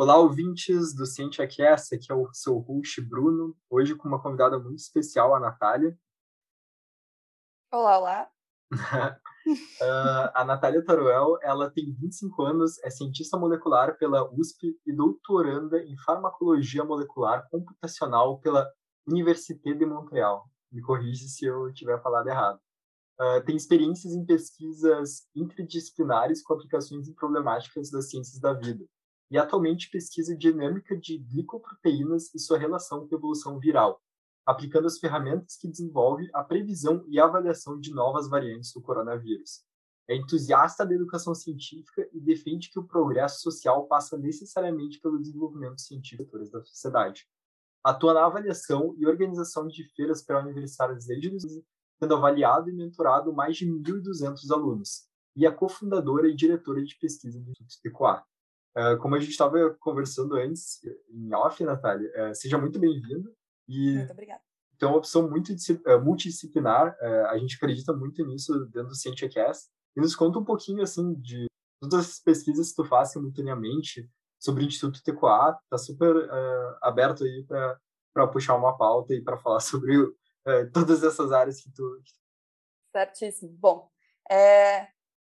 Olá, ouvintes do CientiaCast, aqui é o seu host Bruno, hoje com uma convidada muito especial, a Natália. Olá, olá. uh, a Natália Taruel, ela tem 25 anos, é cientista molecular pela USP e doutoranda em farmacologia molecular computacional pela Université de Montréal. Me corrige se eu tiver falado errado. Uh, tem experiências em pesquisas interdisciplinares com aplicações em problemáticas das ciências da vida e atualmente pesquisa dinâmica de glicoproteínas e sua relação com a evolução viral, aplicando as ferramentas que desenvolve a previsão e avaliação de novas variantes do coronavírus. É entusiasta da educação científica e defende que o progresso social passa necessariamente pelo desenvolvimento científico da sociedade. Atua na avaliação e organização de feiras pré-universitárias desde 2012, tendo avaliado e mentorado mais de 1.200 alunos, e é cofundadora e diretora de pesquisa do Instituto Tecoar. Uh, como a gente estava conversando antes, em off, Natália, uh, seja muito bem-vinda. Muito obrigada. Então, é uma opção muito uh, multidisciplinar, a gente acredita muito nisso dentro do CientiaCast. E nos conta um pouquinho, assim, de todas as pesquisas que tu faz simultaneamente sobre o Instituto TQA, tá super aberto aí para puxar uma pauta e para falar sobre todas essas áreas que tu... Certíssimo. Bom, é,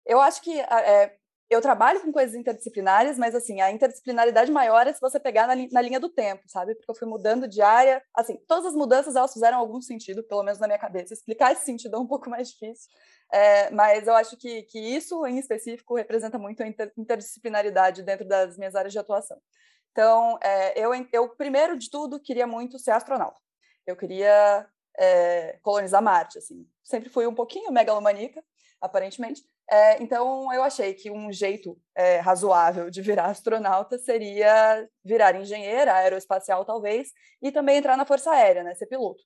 eu acho que é, eu trabalho com coisas interdisciplinares, mas assim, a interdisciplinaridade maior é se você pegar na, na, linha do tempo, sabe? Porque eu fui mudando de área, assim, todas as mudanças elas fizeram algum sentido, pelo menos na minha cabeça. Explicar esse sentido é um pouco mais difícil, é, mas eu acho que, que isso em específico representa muito a inter, interdisciplinaridade dentro das minhas áreas de atuação. Então, é, eu, eu primeiro de tudo queria muito ser astronauta. Eu queria é, colonizar Marte, assim. Sempre fui um pouquinho megalomaníaca, aparentemente, é, então, eu achei que um jeito é, razoável de virar astronauta seria virar engenheira aeroespacial, talvez, e também entrar na Força Aérea, né, ser piloto.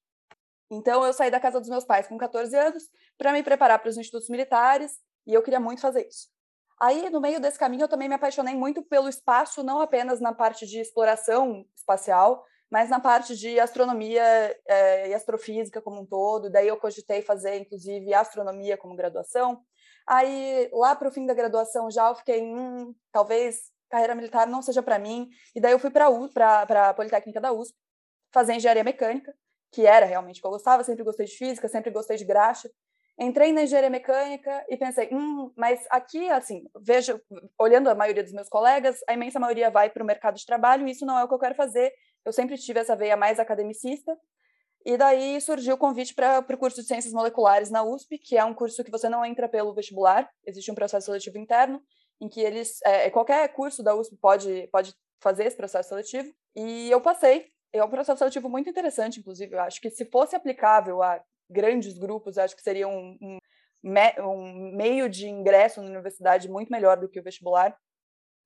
Então, eu saí da casa dos meus pais com 14 anos para me preparar para os institutos militares, e eu queria muito fazer isso. Aí, no meio desse caminho, eu também me apaixonei muito pelo espaço, não apenas na parte de exploração espacial, mas na parte de astronomia é, e astrofísica como um todo. Daí eu cogitei fazer, inclusive, astronomia como graduação. Aí, lá para o fim da graduação, já eu fiquei, hum, talvez carreira militar não seja para mim. E daí eu fui para a Politécnica da USP fazer engenharia mecânica, que era realmente o que eu gostava, sempre gostei de física, sempre gostei de graxa. Entrei na engenharia mecânica e pensei, hum, mas aqui, assim, vejo, olhando a maioria dos meus colegas, a imensa maioria vai para o mercado de trabalho e isso não é o que eu quero fazer. Eu sempre tive essa veia mais academicista e daí surgiu o convite para o curso de Ciências Moleculares na USP, que é um curso que você não entra pelo vestibular, existe um processo seletivo interno, em que eles, é, qualquer curso da USP pode, pode fazer esse processo seletivo, e eu passei. É um processo seletivo muito interessante, inclusive, eu acho que se fosse aplicável a grandes grupos, acho que seria um, um, um meio de ingresso na universidade muito melhor do que o vestibular,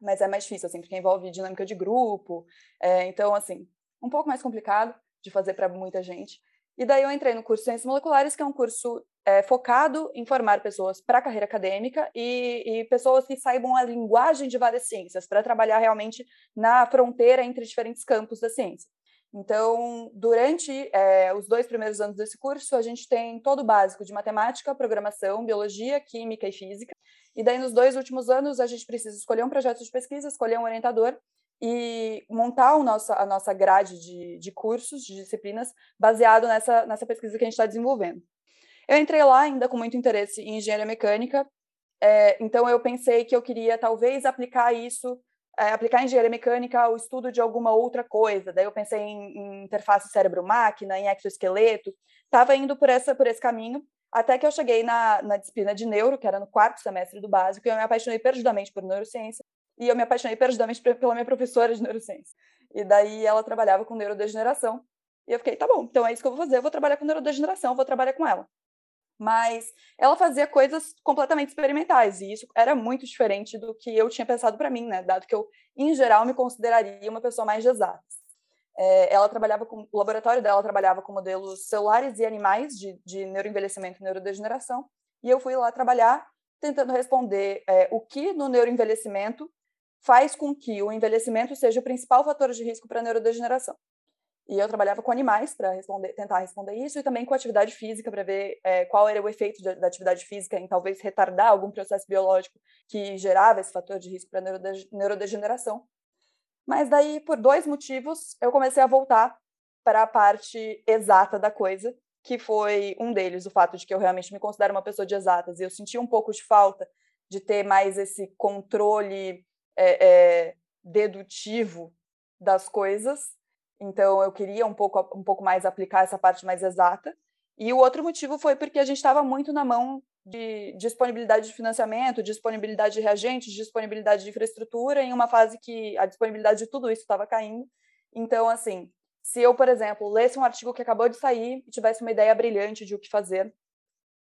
mas é mais difícil, assim, porque envolve dinâmica de grupo, é, então, assim, um pouco mais complicado, de fazer para muita gente. E daí eu entrei no curso de Ciências Moleculares, que é um curso é, focado em formar pessoas para a carreira acadêmica e, e, pessoas que saibam a linguagem de várias ciências, para trabalhar realmente na fronteira entre diferentes campos da ciência. Então, durante é, os dois primeiros anos desse curso, a gente tem todo o básico de matemática, programação, biologia, química e física. E daí, nos dois últimos anos, a gente precisa escolher um projeto de pesquisa, escolher um orientador e montar o nosso, a nossa grade de, de cursos, de disciplinas, baseado nessa, nessa pesquisa que a gente está desenvolvendo. Eu entrei lá ainda com muito interesse em engenharia mecânica, é, então eu pensei que eu queria talvez aplicar isso, é, aplicar engenharia mecânica ao estudo de alguma outra coisa. Daí eu pensei em, em interface cérebro-máquina, em exoesqueleto, estava indo por, essa, por esse caminho, até que eu cheguei na, na disciplina de neuro, que era no quarto semestre do básico, e eu me apaixonei perdidamente por neurociência, e eu me apaixonei perdidamente pela minha professora de neurociência. E daí ela trabalhava com neurodegeneração. E eu fiquei, tá bom, então é isso que eu vou fazer, eu vou trabalhar com neurodegeneração, vou trabalhar com ela. Mas ela fazia coisas completamente experimentais, e isso era muito diferente do que eu tinha pensado para mim, né? Dado que eu, em geral, me consideraria uma pessoa mais de exatas. É, ela trabalhava com, o laboratório dela trabalhava com modelos celulares e animais de, de neuroenvelhecimento e neurodegeneração, e eu fui lá trabalhar tentando responder é, o que no neuroenvelhecimento faz com que o envelhecimento seja o principal fator de risco para neurodegeneração. E eu trabalhava com animais para responder, tentar responder isso e também com atividade física para ver é, qual era o efeito da atividade física em talvez retardar algum processo biológico que gerava esse fator de risco para neurodegeneração. Mas daí, por dois motivos, eu comecei a voltar para a parte exata da coisa, que foi um deles, o fato de que eu realmente me considero uma pessoa de exatas, e eu senti um pouco de falta de ter mais esse controle é, é, dedutivo das coisas. Então, eu queria um pouco, um pouco mais aplicar essa parte mais exata. E o outro motivo foi porque a gente estava muito na mão de disponibilidade de financiamento, disponibilidade de reagentes, disponibilidade de infraestrutura, em uma fase que a disponibilidade de tudo isso estava caindo. Então, assim, se eu, por exemplo, lesse um artigo que acabou de sair e tivesse uma ideia brilhante de o que fazer,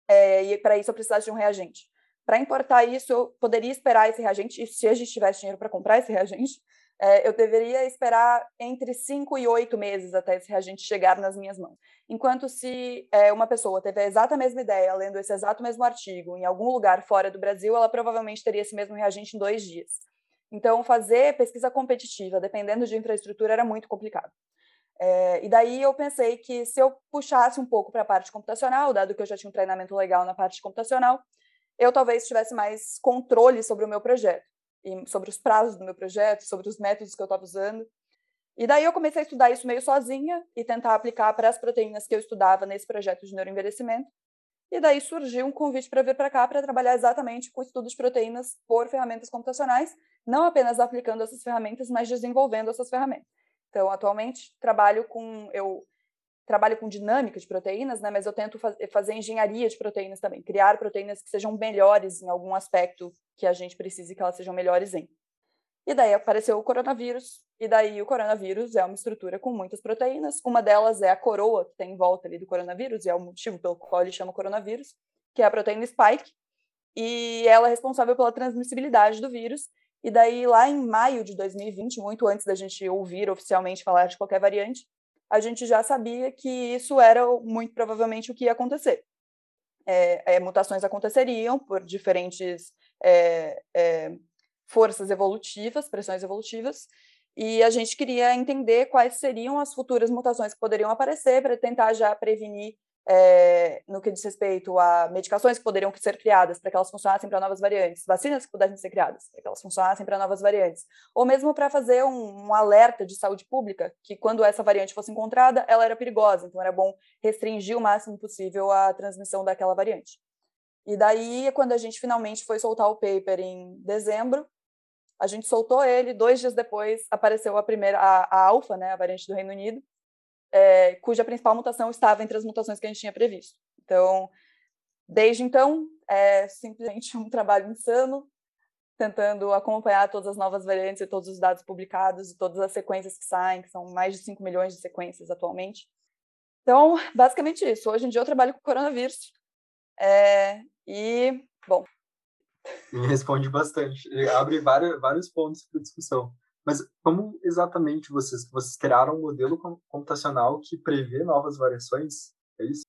é, e para isso eu precisasse de um reagente. Para importar isso, eu poderia esperar esse reagente, e se a gente tivesse dinheiro para comprar esse reagente, é, eu deveria esperar entre cinco e oito meses até esse reagente chegar nas minhas mãos. Enquanto se é, uma pessoa teve a exata mesma ideia, lendo esse exato mesmo artigo em algum lugar fora do Brasil, ela provavelmente teria esse mesmo reagente em dois dias. Então, fazer pesquisa competitiva, dependendo de infraestrutura, era muito complicado. É, e daí eu pensei que se eu puxasse um pouco para a parte computacional, dado que eu já tinha um treinamento legal na parte computacional, eu talvez tivesse mais controle sobre o meu projeto e sobre os prazos do meu projeto, sobre os métodos que eu estava usando. E daí eu comecei a estudar isso meio sozinha e tentar aplicar para as proteínas que eu estudava nesse projeto de neuroenvelhecimento. E daí surgiu um convite para vir para cá para trabalhar exatamente com estudos de proteínas por ferramentas computacionais, não apenas aplicando essas ferramentas, mas desenvolvendo essas ferramentas. Então, atualmente trabalho com eu trabalho com dinâmica de proteínas, né, mas eu tento faz, fazer engenharia de proteínas também, criar proteínas que sejam melhores em algum aspecto que a gente precise que elas sejam melhores em. E daí apareceu o coronavírus, e daí o coronavírus é uma estrutura com muitas proteínas, uma delas é a coroa que tem em volta ali do coronavírus, e é o motivo pelo qual ele chama coronavírus, que é a proteína spike, e ela é responsável pela transmissibilidade do vírus, e daí lá em maio de 2020, muito antes da gente ouvir oficialmente falar de qualquer variante, a gente já sabia que isso era muito provavelmente o que ia acontecer. É, é, mutações aconteceriam por diferentes é, é, forças evolutivas, pressões evolutivas, e a gente queria entender quais seriam as futuras mutações que poderiam aparecer para tentar já prevenir é, no que diz respeito a medicações que poderiam ser criadas para que elas funcionassem para novas variantes, vacinas que pudessem ser criadas para que elas funcionassem para novas variantes, ou mesmo para fazer um, um, alerta de saúde pública que quando essa variante fosse encontrada, ela era perigosa, então era bom restringir o máximo possível a transmissão daquela variante. E daí, quando a gente finalmente foi soltar o paper em dezembro, a gente soltou ele, dois dias depois apareceu a primeira, a, a alfa, né, a variante do Reino Unido, é, cuja principal mutação estava entre as mutações que a gente tinha previsto. Então, desde então, é simplesmente um trabalho insano, tentando acompanhar todas as novas variantes e todos os dados publicados e todas as sequências que saem, que são mais de 5 milhões de sequências atualmente. Então, basicamente isso. Hoje em dia eu trabalho com coronavírus. É, e, bom. Me responde bastante. Abre vários, vários pontos para discussão. Mas como exatamente vocês, vocês criaram um modelo computacional que prevê novas variações? É isso?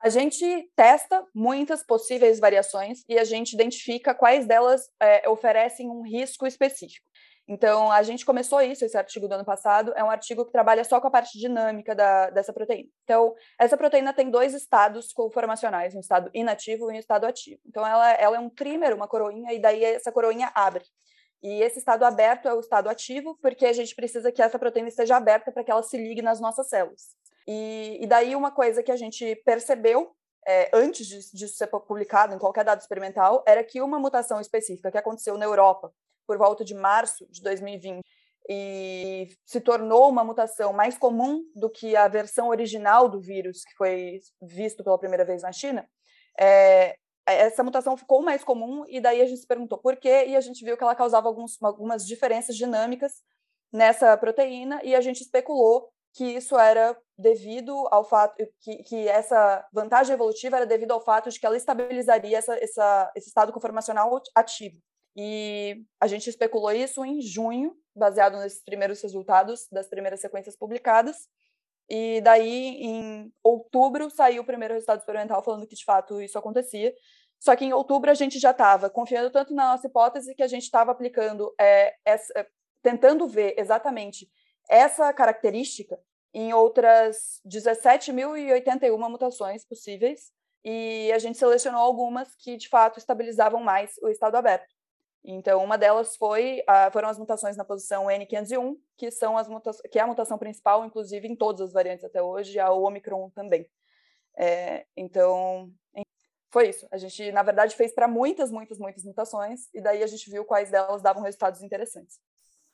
A gente testa muitas possíveis variações e a gente identifica quais delas é, oferecem um risco específico. Então, a gente começou isso, esse artigo do ano passado, é um artigo que trabalha só com a parte dinâmica da, dessa proteína. Então, essa proteína tem dois estados conformacionais, um estado inativo e um estado ativo. Então, ela, ela é um trímer, uma coroinha, e daí essa coroinha abre. E esse estado aberto é o estado ativo, porque a gente precisa que essa proteína esteja aberta para que ela se ligue nas nossas células. E, e daí uma coisa que a gente percebeu é, antes disso ser publicado em qualquer dado experimental era que uma mutação específica que aconteceu na Europa por volta de março de 2020 e se tornou uma mutação mais comum do que a versão original do vírus que foi visto pela primeira vez na China, é, essa mutação ficou mais comum e daí a gente se perguntou por quê e a gente viu que ela causava alguns, algumas diferenças dinâmicas nessa proteína e a gente especulou que isso era devido ao fato que, que essa vantagem evolutiva era devido ao fato de que ela estabilizaria essa, essa, esse estado conformacional ativo. E a gente especulou isso em junho, baseado nesses primeiros resultados das primeiras sequências publicadas. E daí, em outubro, saiu o primeiro resultado experimental falando que de fato isso acontecia. Só que em outubro a gente já estava confiando tanto na nossa hipótese que a gente estava aplicando, é, essa, é, tentando ver exatamente essa característica em outras 17.081 mutações possíveis, e a gente selecionou algumas que de fato estabilizavam mais o estado aberto. Então, uma delas foi, foram as mutações na posição N501, que são as que é a mutação principal, inclusive em todas as variantes até hoje, a Omicron também. É, então, foi isso. A gente, na verdade, fez para muitas, muitas, muitas mutações, e daí a gente viu quais delas davam resultados interessantes.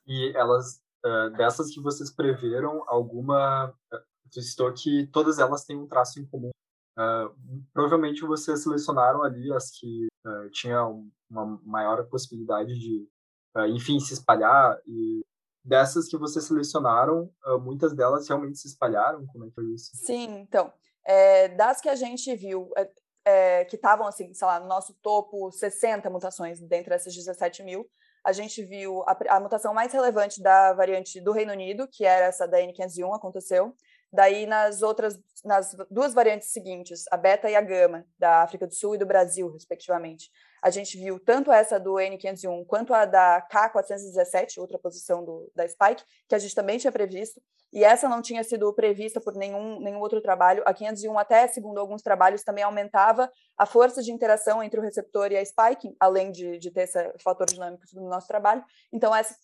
E elas, uh, dessas que vocês preveram, alguma. Uh, citou que todas elas têm um traço em comum. Uh, provavelmente vocês selecionaram ali as que uh, tinham uma maior possibilidade de, uh, enfim, se espalhar. E dessas que vocês selecionaram, muitas delas realmente se espalharam? Como é que foi isso? Sim, então. É, das que a gente viu, é, é, que estavam, assim, sei lá, no nosso topo 60 mutações dentre essas 17 mil, a gente viu a, a, mutação mais relevante da variante do Reino Unido, que era essa da N501, aconteceu. Daí, nas outras, nas duas variantes seguintes, a beta e a gama, da África do Sul e do Brasil, respectivamente, a gente viu tanto essa do N501 quanto a da K417, outra posição do, da Spike, que a gente também tinha previsto, e essa não tinha sido prevista por nenhum, nenhum outro trabalho. A 501 até, segundo alguns trabalhos, também aumentava a força de interação entre o receptor e a Spike, além de, de ter esse fator dinâmico no nosso trabalho. Então, essa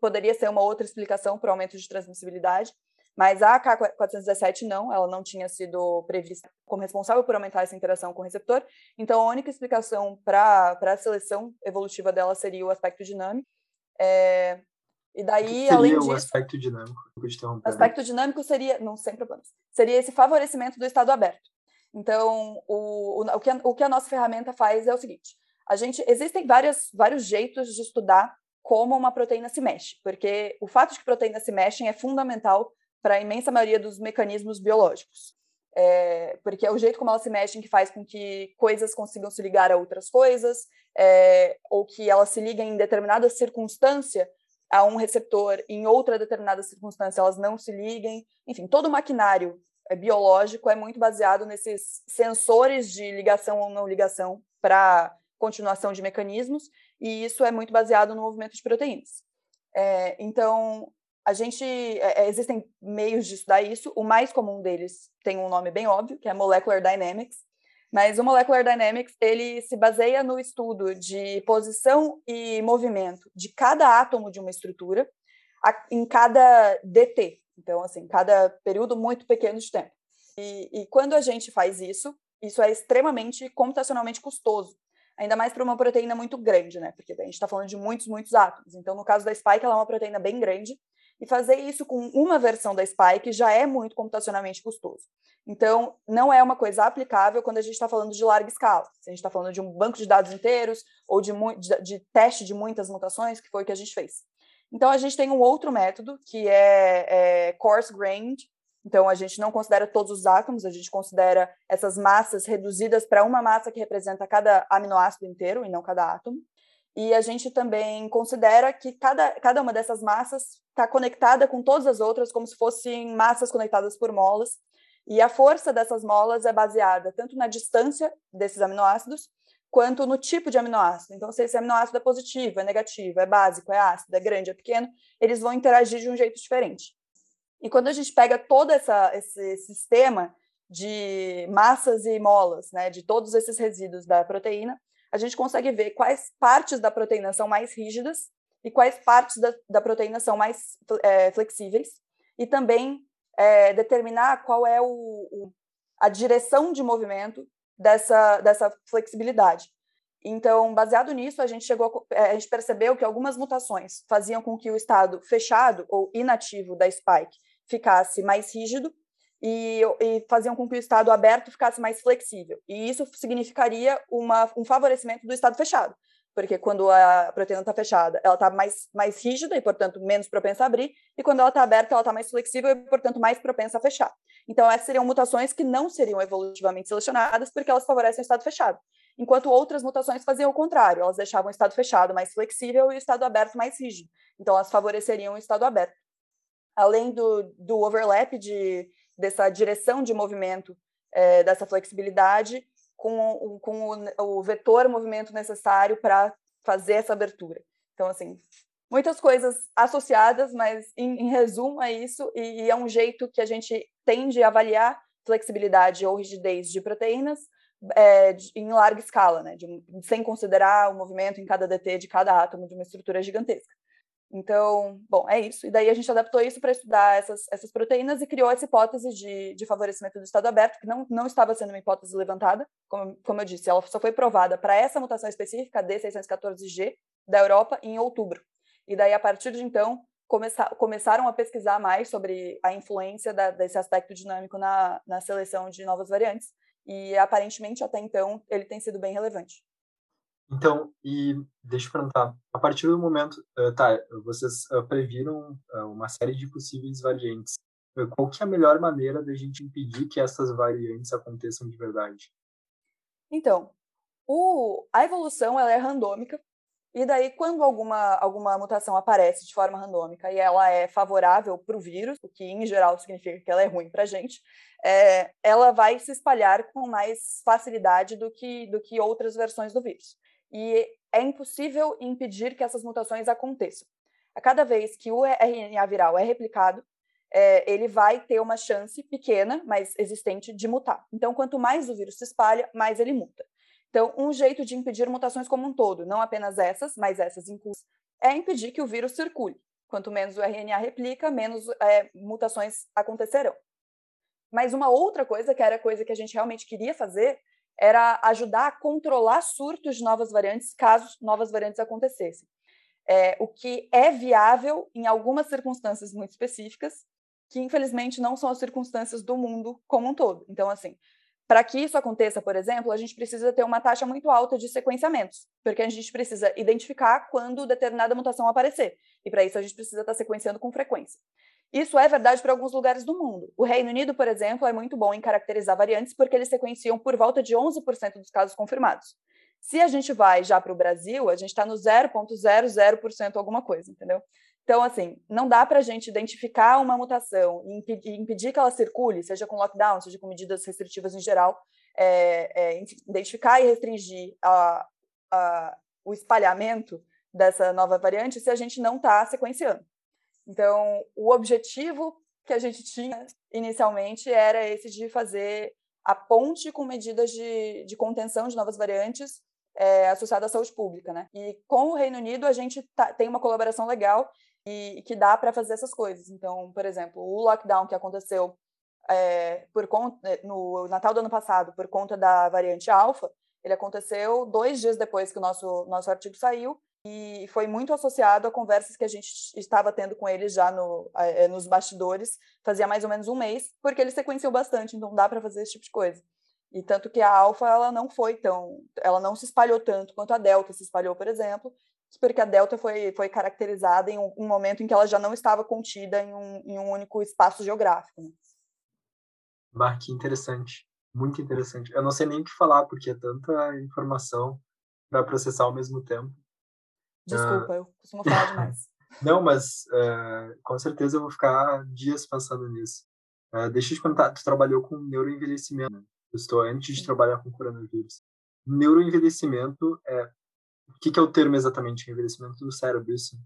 poderia ser uma outra explicação para o aumento de transmissibilidade. Mas a AK417 não, ela não tinha sido prevista como responsável por aumentar essa interação com o receptor. Então, a única explicação para a seleção evolutiva dela seria o aspecto dinâmico. É, e daí, seria além disso. o aspecto dinâmico? O aspecto dinâmico seria, não sem problemas, seria esse favorecimento do estado aberto. Então, o, o, o, que a, o que a nossa ferramenta faz é o seguinte: a gente existem várias, vários jeitos de estudar como uma proteína se mexe, porque o fato de que proteínas se mexem é fundamental para a imensa maioria dos mecanismos biológicos. É, porque é o jeito como elas se mexem que faz com que coisas consigam se ligar a outras coisas, é, ou que elas se liguem em determinada circunstância a um receptor, em outra determinada circunstância elas não se liguem. Enfim, todo o maquinário é, biológico é muito baseado nesses sensores de ligação ou não ligação para continuação de mecanismos, e isso é muito baseado no movimento de proteínas. É, então, a gente é, é, existem meios de estudar isso. O mais comum deles tem um nome bem óbvio, que é Molecular Dynamics. Mas o Molecular Dynamics ele se baseia no estudo de posição e movimento de cada átomo de uma estrutura a, em cada DT. Então, assim, cada período muito pequeno de tempo. E, e quando a gente faz isso, isso é extremamente computacionalmente custoso ainda mais para uma proteína muito grande, né? Porque a gente está falando de muitos, muitos átomos. Então, no caso da spike, ela é uma proteína bem grande, e fazer isso com uma versão da Spike já é muito computacionalmente custoso. Então, não é uma coisa aplicável quando a gente está falando de larga escala. Se a gente está falando de um banco de dados inteiros ou de, de, de, teste de muitas mutações, que foi o que a gente fez. Então, a gente tem um outro método, que é, é coarse-grained. Então, a gente não considera todos os átomos, a gente considera essas massas reduzidas para uma massa que representa cada aminoácido inteiro e não cada átomo. E a gente também considera que cada, cada uma dessas massas está conectada com todas as outras, como se fossem massas conectadas por molas. E a força dessas molas é baseada tanto na distância desses aminoácidos, quanto no tipo de aminoácido. Então, se esse aminoácido é positivo, é negativo, é básico, é ácido, é grande, é pequeno, eles vão interagir de um jeito diferente. E quando a gente pega todo essa, esse sistema de massas e molas, né, de todos esses resíduos da proteína, a gente consegue ver quais partes da proteína são mais rígidas e quais partes da, da proteína são mais é, flexíveis, e também é, determinar qual é o, o, a direção de movimento dessa, dessa flexibilidade. Então, baseado nisso, a gente chegou, a, é, a gente percebeu que algumas mutações faziam com que o estado fechado ou inativo da spike ficasse mais rígido e, e, faziam com que o estado aberto ficasse mais flexível. E isso significaria uma, um favorecimento do estado fechado, porque quando a proteína está fechada, ela está mais, mais rígida e, portanto, menos propensa a abrir, e quando ela está aberta, ela está mais flexível e, portanto, mais propensa a fechar. Então, essas seriam mutações que não seriam evolutivamente selecionadas, porque elas favorecem o estado fechado. Enquanto outras mutações faziam o contrário, elas deixavam o estado fechado mais flexível e o estado aberto mais rígido. Então, elas favoreceriam o estado aberto. Além do, do overlap de dessa direção de movimento, é, dessa flexibilidade, com, com o, o vetor movimento necessário para fazer essa abertura. Então, assim, muitas coisas associadas, mas em, em resumo é isso, e, e, é um jeito que a gente tende a avaliar flexibilidade ou rigidez de proteínas é, de, em larga escala, né, de, sem considerar o movimento em cada DT de cada átomo de uma estrutura gigantesca. Então, bom, é isso. E daí a gente adaptou isso para estudar essas, essas proteínas e criou essa hipótese de, de favorecimento do estado aberto, que não, não estava sendo uma hipótese levantada, como, como eu disse, ela só foi provada para essa mutação específica, D614G, da Europa, em outubro. E daí, a partir de então, começar, começaram a pesquisar mais sobre a influência da, desse aspecto dinâmico na, na seleção de novas variantes, e aparentemente, até então, ele tem sido bem relevante. Então, e deixa eu perguntar, a partir do momento, uh, tá, vocês uh, previram uh, uma série de possíveis variantes. qual que é a melhor maneira da gente impedir que essas variantes aconteçam de verdade? Então, o, a evolução ela é randômica, e daí quando alguma, alguma mutação aparece de forma randômica e ela é favorável para o vírus, o que em geral significa que ela é ruim para a gente, é, ela vai se espalhar com mais facilidade do que, do que outras versões do vírus e é impossível impedir que essas mutações aconteçam. A cada vez que o RNA viral é replicado, é, ele vai ter uma chance pequena, mas existente, de mutar. Então, quanto mais o vírus se espalha, mais ele muta. Então, um jeito de impedir mutações como um todo, não apenas essas, mas essas inclusas, é impedir que o vírus circule. Quanto menos o RNA replica, menos é, mutações acontecerão. Mas uma outra coisa, que era a coisa que a gente realmente queria fazer, era ajudar a controlar surtos de novas variantes, caso novas variantes acontecessem. É, o que é viável em algumas circunstâncias muito específicas, que infelizmente não são as circunstâncias do mundo como um todo. Então, assim, para que isso aconteça, por exemplo, a gente precisa ter uma taxa muito alta de sequenciamentos, porque a gente precisa identificar quando determinada mutação aparecer. E para isso a gente precisa estar tá sequenciando com frequência. Isso é verdade para alguns lugares do mundo. O Reino Unido, por exemplo, é muito bom em caracterizar variantes porque eles sequenciam por volta de 11% dos casos confirmados. Se a gente vai já para o Brasil, a gente está no 0,00% alguma coisa, entendeu? Então, assim, não dá para a gente identificar uma mutação e impedir, que ela circule, seja com lockdown, seja com medidas restritivas em geral, é, é, identificar e restringir a, a, o espalhamento dessa nova variante se a gente não está sequenciando. Então, o objetivo que a gente tinha inicialmente era esse de fazer a ponte com medidas de, de contenção de novas variantes é, associadas à saúde pública, né? E com o Reino Unido a gente tá, tem uma colaboração legal e, e que dá para fazer essas coisas. Então, por exemplo, o lockdown que aconteceu é, por conta, é, no Natal do ano passado por conta da variante alfa, ele aconteceu dois dias depois que o nosso nosso artigo saiu e foi muito associado a conversas que a gente estava tendo com eles já no, é, nos bastidores, fazia mais ou menos um mês, porque eles sequenciam bastante, então dá para fazer esse tipo de coisa. E tanto que a alfa ela não foi tão, ela não se espalhou tanto quanto a delta se espalhou, por exemplo, porque a delta foi, foi caracterizada em um, um momento em que ela já não estava contida em um, em um único espaço geográfico. Né? Bah, que interessante, muito interessante. Eu não sei nem o que falar, porque é tanta informação para processar ao mesmo tempo. Desculpa, uh... eu costumo falar demais. Não, mas uh, com certeza eu vou ficar dias pensando nisso. Uh, deixa eu te perguntar, tu trabalhou com neuroenvelhecimento, né? Eu estou antes de trabalhar com coronavírus. Neuroenvelhecimento é... O que, que é o termo exatamente? Envelhecimento do cérebro, isso?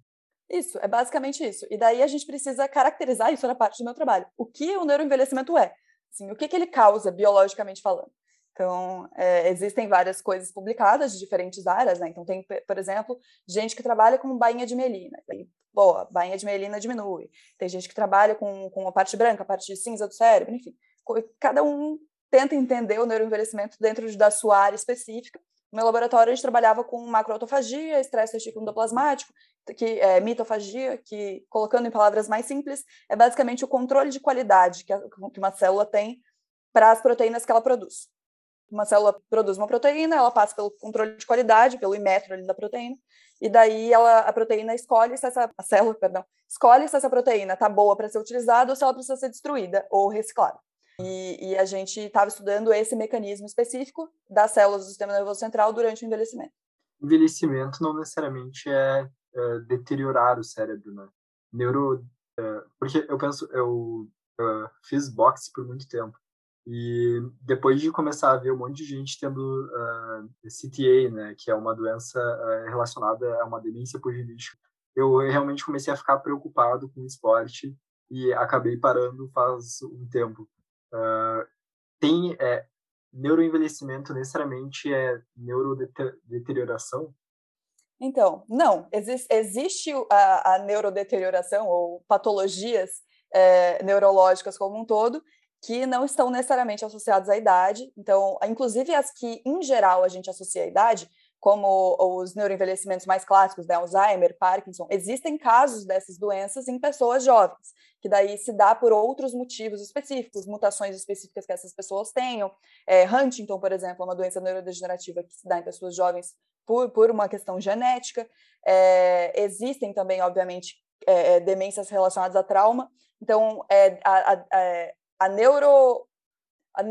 Isso, é basicamente isso. E daí a gente precisa caracterizar isso na parte do meu trabalho. O que o neuroenvelhecimento é? Assim, o que, que ele causa, biologicamente falando? Então, é, existem várias coisas publicadas de diferentes áreas, né? Então, tem, por exemplo, gente que trabalha com bainha de melina. Aí, boa, bainha de melina diminui. Tem gente que trabalha com, com a parte branca, a parte cinza do cérebro, enfim. Cada um tenta entender o neuroenvelhecimento dentro da sua área específica. No meu laboratório, a gente trabalhava com macroautofagia, estresse testículo endoplasmático, que é mitofagia, que, colocando em palavras mais simples, é basicamente o controle de qualidade que, a, que uma célula tem para as proteínas que ela produz uma célula produz uma proteína, ela passa pelo controle de qualidade, pelo imetro da proteína, e daí ela, a proteína escolhe se essa a célula, perdão, escolhe se essa proteína está boa para ser utilizada ou se ela precisa ser destruída ou reciclada. E, e a gente estava estudando esse mecanismo específico das células do sistema nervoso central durante o envelhecimento. Envelhecimento não necessariamente é, é deteriorar o cérebro, né? Neuro, é, porque eu penso, eu, eu fiz boxe por muito tempo e depois de começar a ver um monte de gente tendo uh, ah, CTA, né, que é uma doença uh, relacionada a uma demência por genética, eu realmente comecei a ficar preocupado com o esporte e acabei parando faz um tempo. Uh, tem, é, neuroenvelhecimento necessariamente é neurodeterioração? Então, não. Existe, existe a, a neurodeterioração ou patologias é, neurológicas como um todo que não estão necessariamente associadas à idade. Então, inclusive as que, em geral, a gente associa à idade, como os neuroenvelhecimentos mais clássicos, né, Alzheimer, Parkinson, existem casos dessas doenças em pessoas jovens, que daí se dá por outros motivos específicos, mutações específicas que essas pessoas tenham. É, Huntington, por exemplo, é uma doença neurodegenerativa que se dá em pessoas jovens por, por uma questão genética. É, existem também, obviamente, é, é demências relacionadas a trauma. Então, é, a, a, a neuro,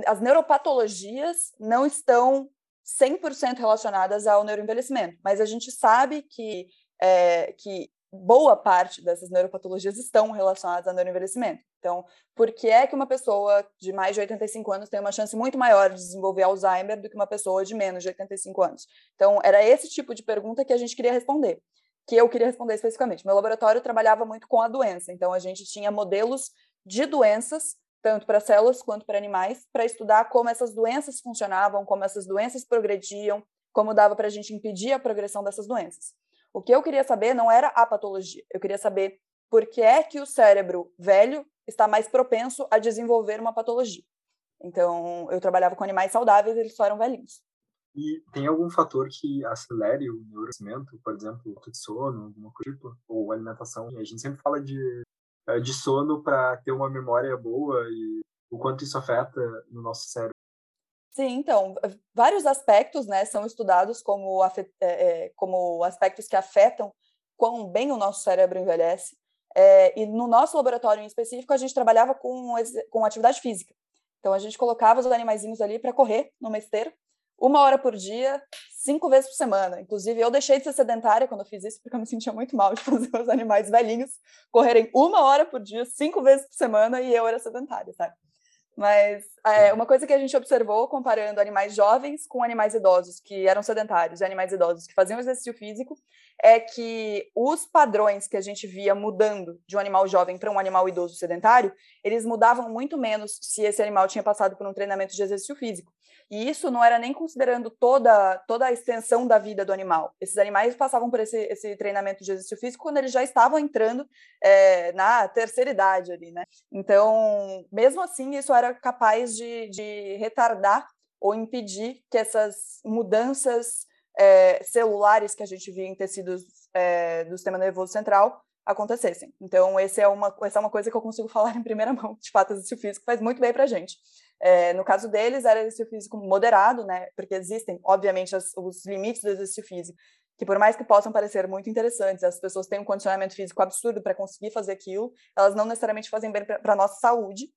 as neuropatologias não estão 100% relacionadas ao neuroenvelhecimento, mas a gente sabe que, é, que boa parte dessas neuropatologias estão relacionadas ao neuroenvelhecimento. Então, por que é que uma pessoa de mais de 85 anos tem uma chance muito maior de desenvolver Alzheimer do que uma pessoa de menos de 85 anos? Então, era esse tipo de pergunta que a gente queria responder, que eu queria responder especificamente. Meu laboratório trabalhava muito com a doença, então a gente tinha modelos de doenças tanto para células quanto para animais, para estudar como essas doenças funcionavam, como essas doenças progrediam, como dava para a gente impedir a progressão dessas doenças. O que eu queria saber não era a patologia, eu queria saber por que é que o cérebro velho está mais propenso a desenvolver uma patologia. Então, eu trabalhava com animais saudáveis, eles só eram velhinhos. E tem algum fator que acelere o neurodesenvolvimento, por exemplo, de sono, alguma coisa, tipo, ou alimentação? A gente sempre fala de de sono para ter uma memória boa e o quanto isso afeta no nosso cérebro. Sim, então, vários aspectos né, são estudados como, é, como aspectos que afetam quão bem o nosso cérebro envelhece. É, e no nosso laboratório em específico, a gente trabalhava com, com atividade física. Então, a gente colocava os animaizinhos ali para correr numa esteira, uma hora por dia, cinco vezes por semana. Inclusive, eu deixei de ser sedentária quando eu fiz isso, porque eu me sentia muito mal de fazer os animais velhinhos correrem uma hora por dia, cinco vezes por semana, e eu era sedentária, sabe? Mas é, uma coisa que a gente observou comparando animais jovens com animais idosos que eram sedentários e animais idosos que faziam exercício físico é que os padrões que a gente via mudando de um animal jovem para um animal idoso sedentário, eles mudavam muito menos se esse animal tinha passado por um treinamento de exercício físico. E isso não era nem considerando toda, toda a extensão da vida do animal. Esses animais passavam por esse, esse treinamento de exercício físico quando eles já estavam entrando é, na terceira idade ali, né? Então, mesmo assim, isso era capaz de, de retardar ou impedir que essas mudanças é, celulares que a gente via em tecidos é, do sistema nervoso central acontecessem. Então, é uma, essa é uma coisa que eu consigo falar em primeira mão. De fato, exercício físico faz muito bem para a gente. É, no caso deles, era exercício físico moderado, né? Porque existem, obviamente, as, os limites do exercício físico, que por mais que possam parecer muito interessantes, as pessoas têm um condicionamento físico absurdo para conseguir fazer aquilo, elas não necessariamente fazem bem para a nossa saúde.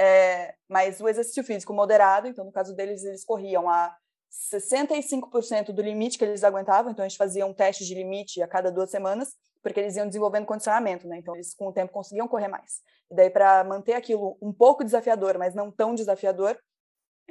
É, mas o exercício físico moderado, então no caso deles, eles corriam a 65% do limite que eles aguentavam, então a gente fazia um teste de limite a cada duas semanas, porque eles iam desenvolvendo condicionamento, né? Então eles com o tempo conseguiam correr mais. E daí para manter aquilo um pouco desafiador, mas não tão desafiador,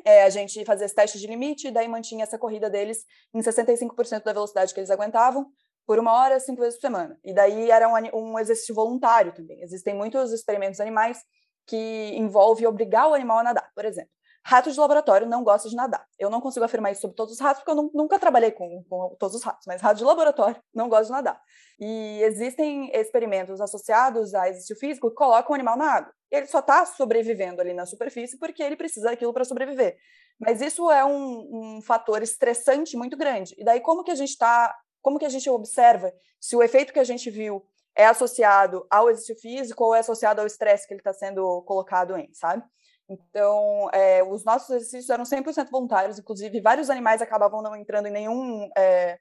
é, a gente fazia esse teste de limite e daí mantinha essa corrida deles em 65% da velocidade que eles aguentavam por uma hora, cinco vezes por semana. E daí era um, um exercício voluntário também. Existem muitos experimentos animais que envolvem obrigar o animal a nadar, por exemplo. Rato de laboratório não gosta de nadar. Eu não consigo afirmar isso sobre todos os ratos, porque eu nunca trabalhei com, com, todos os ratos, mas rato de laboratório não gosta de nadar. E existem experimentos associados a exercício físico que colocam o animal na água. Ele só está sobrevivendo ali na superfície porque ele precisa daquilo para sobreviver. Mas isso é um, um fator estressante muito grande. E daí como que a gente está, como que a gente observa se o efeito que a gente viu é associado ao exercício físico ou é associado ao estresse que ele está sendo colocado em, sabe? Então, é, os nossos exercícios eram 100% voluntários, inclusive vários animais acabavam não entrando em nenhum, é,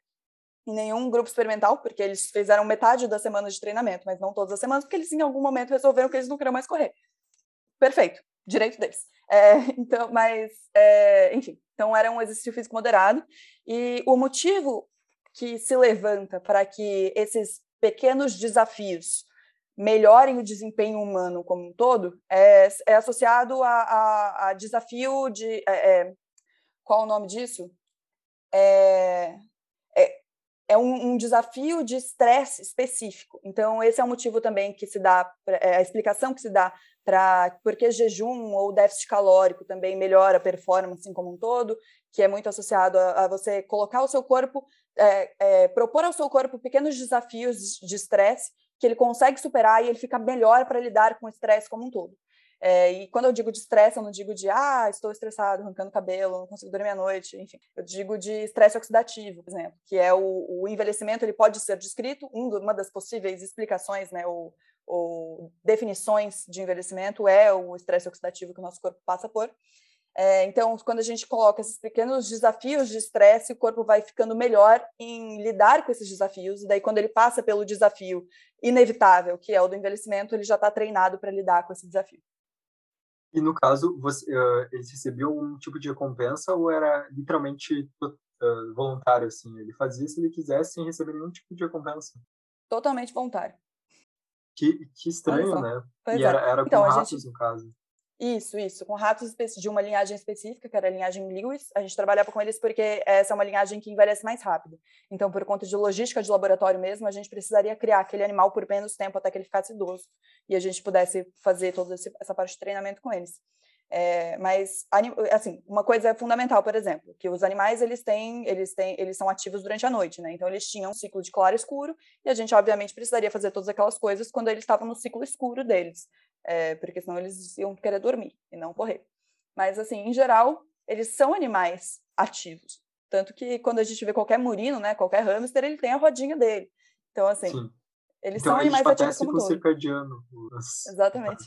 em nenhum grupo experimental, porque eles fizeram metade da semana de treinamento, mas não todas as semanas, porque eles em algum momento resolveram que eles não queriam mais correr. Perfeito, direito deles. É, então, mas, é, enfim, então era um exercício físico moderado, e o motivo que se levanta para que esses pequenos desafios melhorem o desempenho humano como um todo é, é associado a, a, a, desafio de é, é, qual o nome disso é, é é um, um desafio de estresse específico. Então, esse é o motivo também que se dá, é a explicação que se dá para porque jejum ou déficit calórico também melhora a performance como um todo, que é muito associado a, a você colocar o seu corpo, é, é, propor ao seu corpo pequenos desafios de estresse que ele consegue superar e ele fica melhor para lidar com o estresse como um todo. É, e quando eu digo de estresse, eu não digo de, ah, estou estressado, arrancando cabelo, não consigo dormir à noite, enfim. Eu digo de estresse oxidativo, por exemplo, que é o, o envelhecimento, ele pode ser descrito, um, uma das possíveis explicações, né, ou, ou definições de envelhecimento é o estresse oxidativo que o nosso corpo passa por. É, então, quando a gente coloca esses pequenos desafios de estresse, o corpo vai ficando melhor em lidar com esses desafios. E daí, quando ele passa pelo desafio inevitável, que é o do envelhecimento, ele já está treinado para lidar com esse desafio. E no caso, você, uh, eles recebiam um tipo de recompensa ou era literalmente uh, voluntário, assim? Ele fazia se ele quisesse sem receber nenhum tipo de recompensa? Totalmente voluntário. Que, que estranho, né? Pois e é. era, era então, com ratos, gente... no caso. Isso, isso, com ratos de uma linhagem específica, que era a linhagem Lewis. A gente trabalhava com eles porque essa é uma linhagem que envelhece mais rápido. Então, por conta de logística de laboratório mesmo, a gente precisaria criar aquele animal por menos tempo até que ele ficasse idoso e a gente pudesse fazer toda essa parte de treinamento com eles. É, mas assim, uma coisa fundamental, por exemplo, que os animais eles têm, eles têm, eles são ativos durante a noite, né? Então eles tinham um ciclo de claro escuro e a gente obviamente precisaria fazer todas aquelas coisas quando eles estavam no ciclo escuro deles é, porque senão eles iam querer dormir e não correr. Mas, assim, em geral, eles são animais ativos. Tanto que quando a gente vê qualquer murino, né, qualquer hamster, ele tem a rodinha dele. Então, assim, Sim. eles então, são animais ativos como todo. circadiano. Exatamente.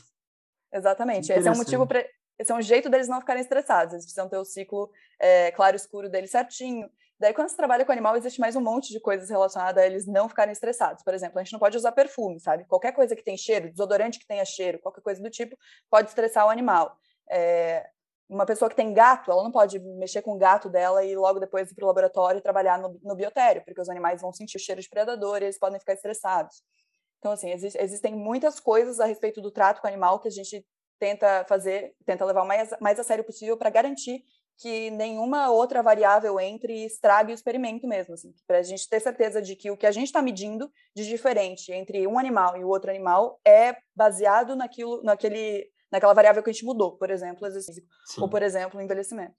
Exatamente. Esse é um motivo para esse é um jeito deles não ficarem estressados. Eles precisam ter o ciclo é, claro-escuro deles certinho. Daí, quando você trabalha com animal, existe mais um monte de coisas relacionadas a eles não ficarem estressados. Por exemplo, a gente não pode usar perfume, sabe? Qualquer coisa que tem cheiro, desodorante que tenha cheiro, qualquer coisa do tipo, pode estressar o animal. É, uma pessoa que tem gato, ela não pode mexer com o gato dela e logo depois ir para o laboratório e trabalhar no, no biotério, porque os animais vão sentir o cheiro de predador e eles podem ficar estressados. Então, assim, existe, existem muitas coisas a respeito do trato com o animal que a gente tenta fazer, tenta levar o mais, mais a sério possível para garantir que nenhuma outra variável entre e estrague o experimento mesmo, assim, para a gente ter certeza de que o que a gente está medindo de diferente entre um animal e o outro animal é baseado naquilo, naquele, naquela variável que a gente mudou, por exemplo, exercício, Sim. ou por exemplo, envelhecimento.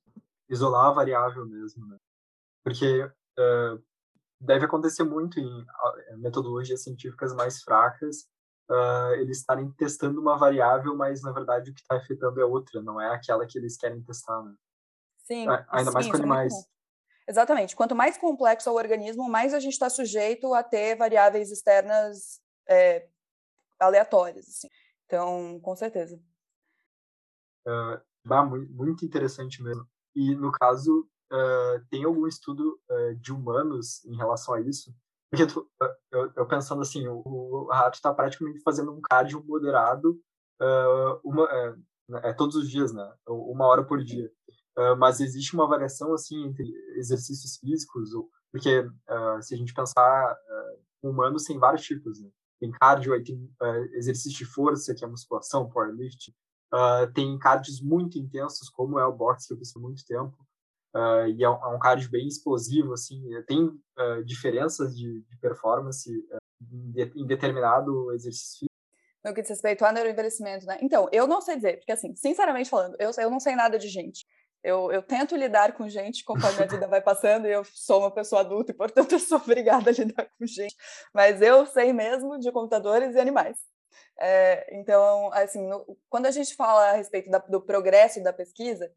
Isolar a variável mesmo, né? Porque uh, deve acontecer muito em metodologias científicas mais fracas, uh, eles estarem testando uma variável, mas na verdade o que está afetando é outra, não é aquela que eles querem testar, né? Sim. Ainda sim, mais com é animais. Exatamente. Quanto mais complexo é o organismo, mais a gente está sujeito a ter variáveis externas é, aleatórias. Assim. Então, com certeza. Uh, bah, muito interessante mesmo. E, no caso, uh, tem algum estudo uh, de humanos em relação a isso? Eu, eu, pensando assim, o, rato está praticamente fazendo um cardio moderado uma, é, é, todos os dias, né? Uma hora por dia. Uh, mas existe uma variação assim entre exercícios físicos, ou, porque uh, se a gente pensar, uh, humanos tem vários tipos, né? Tem cardio, aí tem exercício de força, que é musculação, powerlifting. tem cardios muito intensos, como é o boxe, que eu fiz há muito tempo. E é um, é um cardio bem explosivo, assim. Tem diferenças de, de performance em, de, em determinado exercício no que diz respeito ao neuroenvelhecimento, né? Então, eu não sei dizer, porque assim, sinceramente falando, eu, eu não sei nada de gente. Eu, eu tento lidar com gente conforme a vida vai passando e eu sou uma pessoa adulta e, portanto, eu sou obrigada a lidar com gente. Mas eu sei mesmo de computadores e animais. É, então, assim, no, quando a gente fala a respeito da, do progresso da pesquisa,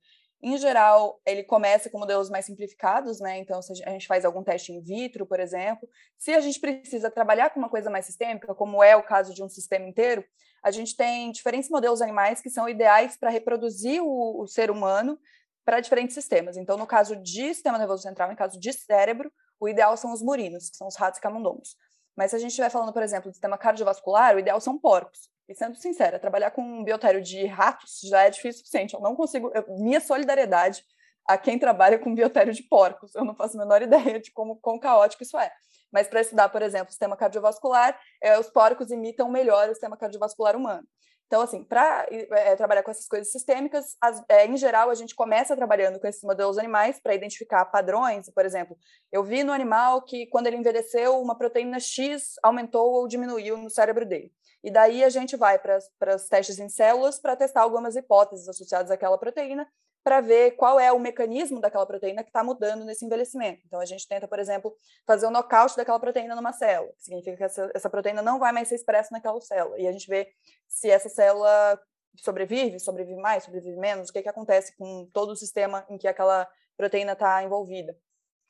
em geral, ele começa com modelos mais simplificados, né? Então, se a gente faz algum teste in vitro, por exemplo, se a gente precisa trabalhar com uma coisa mais sistêmica, como é o caso de um sistema inteiro, a gente tem diferentes modelos animais que são ideais para reproduzir o, o ser humano para diferentes sistemas. Então, no caso de sistema nervoso central, em caso de cérebro, o ideal são os murinos, que são os ratos camundongos. Mas se a gente estiver falando, por exemplo, de sistema cardiovascular, o ideal são porcos. E sendo sincera, trabalhar com um biotério de ratos já é difícil o suficiente. Eu não consigo. Eu, minha solidariedade a quem trabalha com biotério de porcos. Eu não faço a menor ideia de como quão caótico isso é. Mas para estudar, por exemplo, o sistema cardiovascular, é, os porcos imitam melhor o sistema cardiovascular humano. Então, assim, para é, trabalhar com essas coisas sistêmicas, as, é, em geral, a gente começa trabalhando com esses modelos animais para identificar padrões. Por exemplo, eu vi no animal que, quando ele envelheceu, uma proteína X aumentou ou diminuiu no cérebro dele. E daí a gente vai para os testes em células para testar algumas hipóteses associadas àquela proteína para ver qual é o mecanismo daquela proteína que está mudando nesse envelhecimento. Então, a gente tenta, por exemplo, fazer o knockout daquela proteína numa célula, que significa que essa, essa proteína não vai mais ser expressa naquela célula. E a gente vê se essa célula sobrevive, sobrevive mais, sobrevive menos, o que, que acontece com todo o sistema em que aquela proteína está envolvida.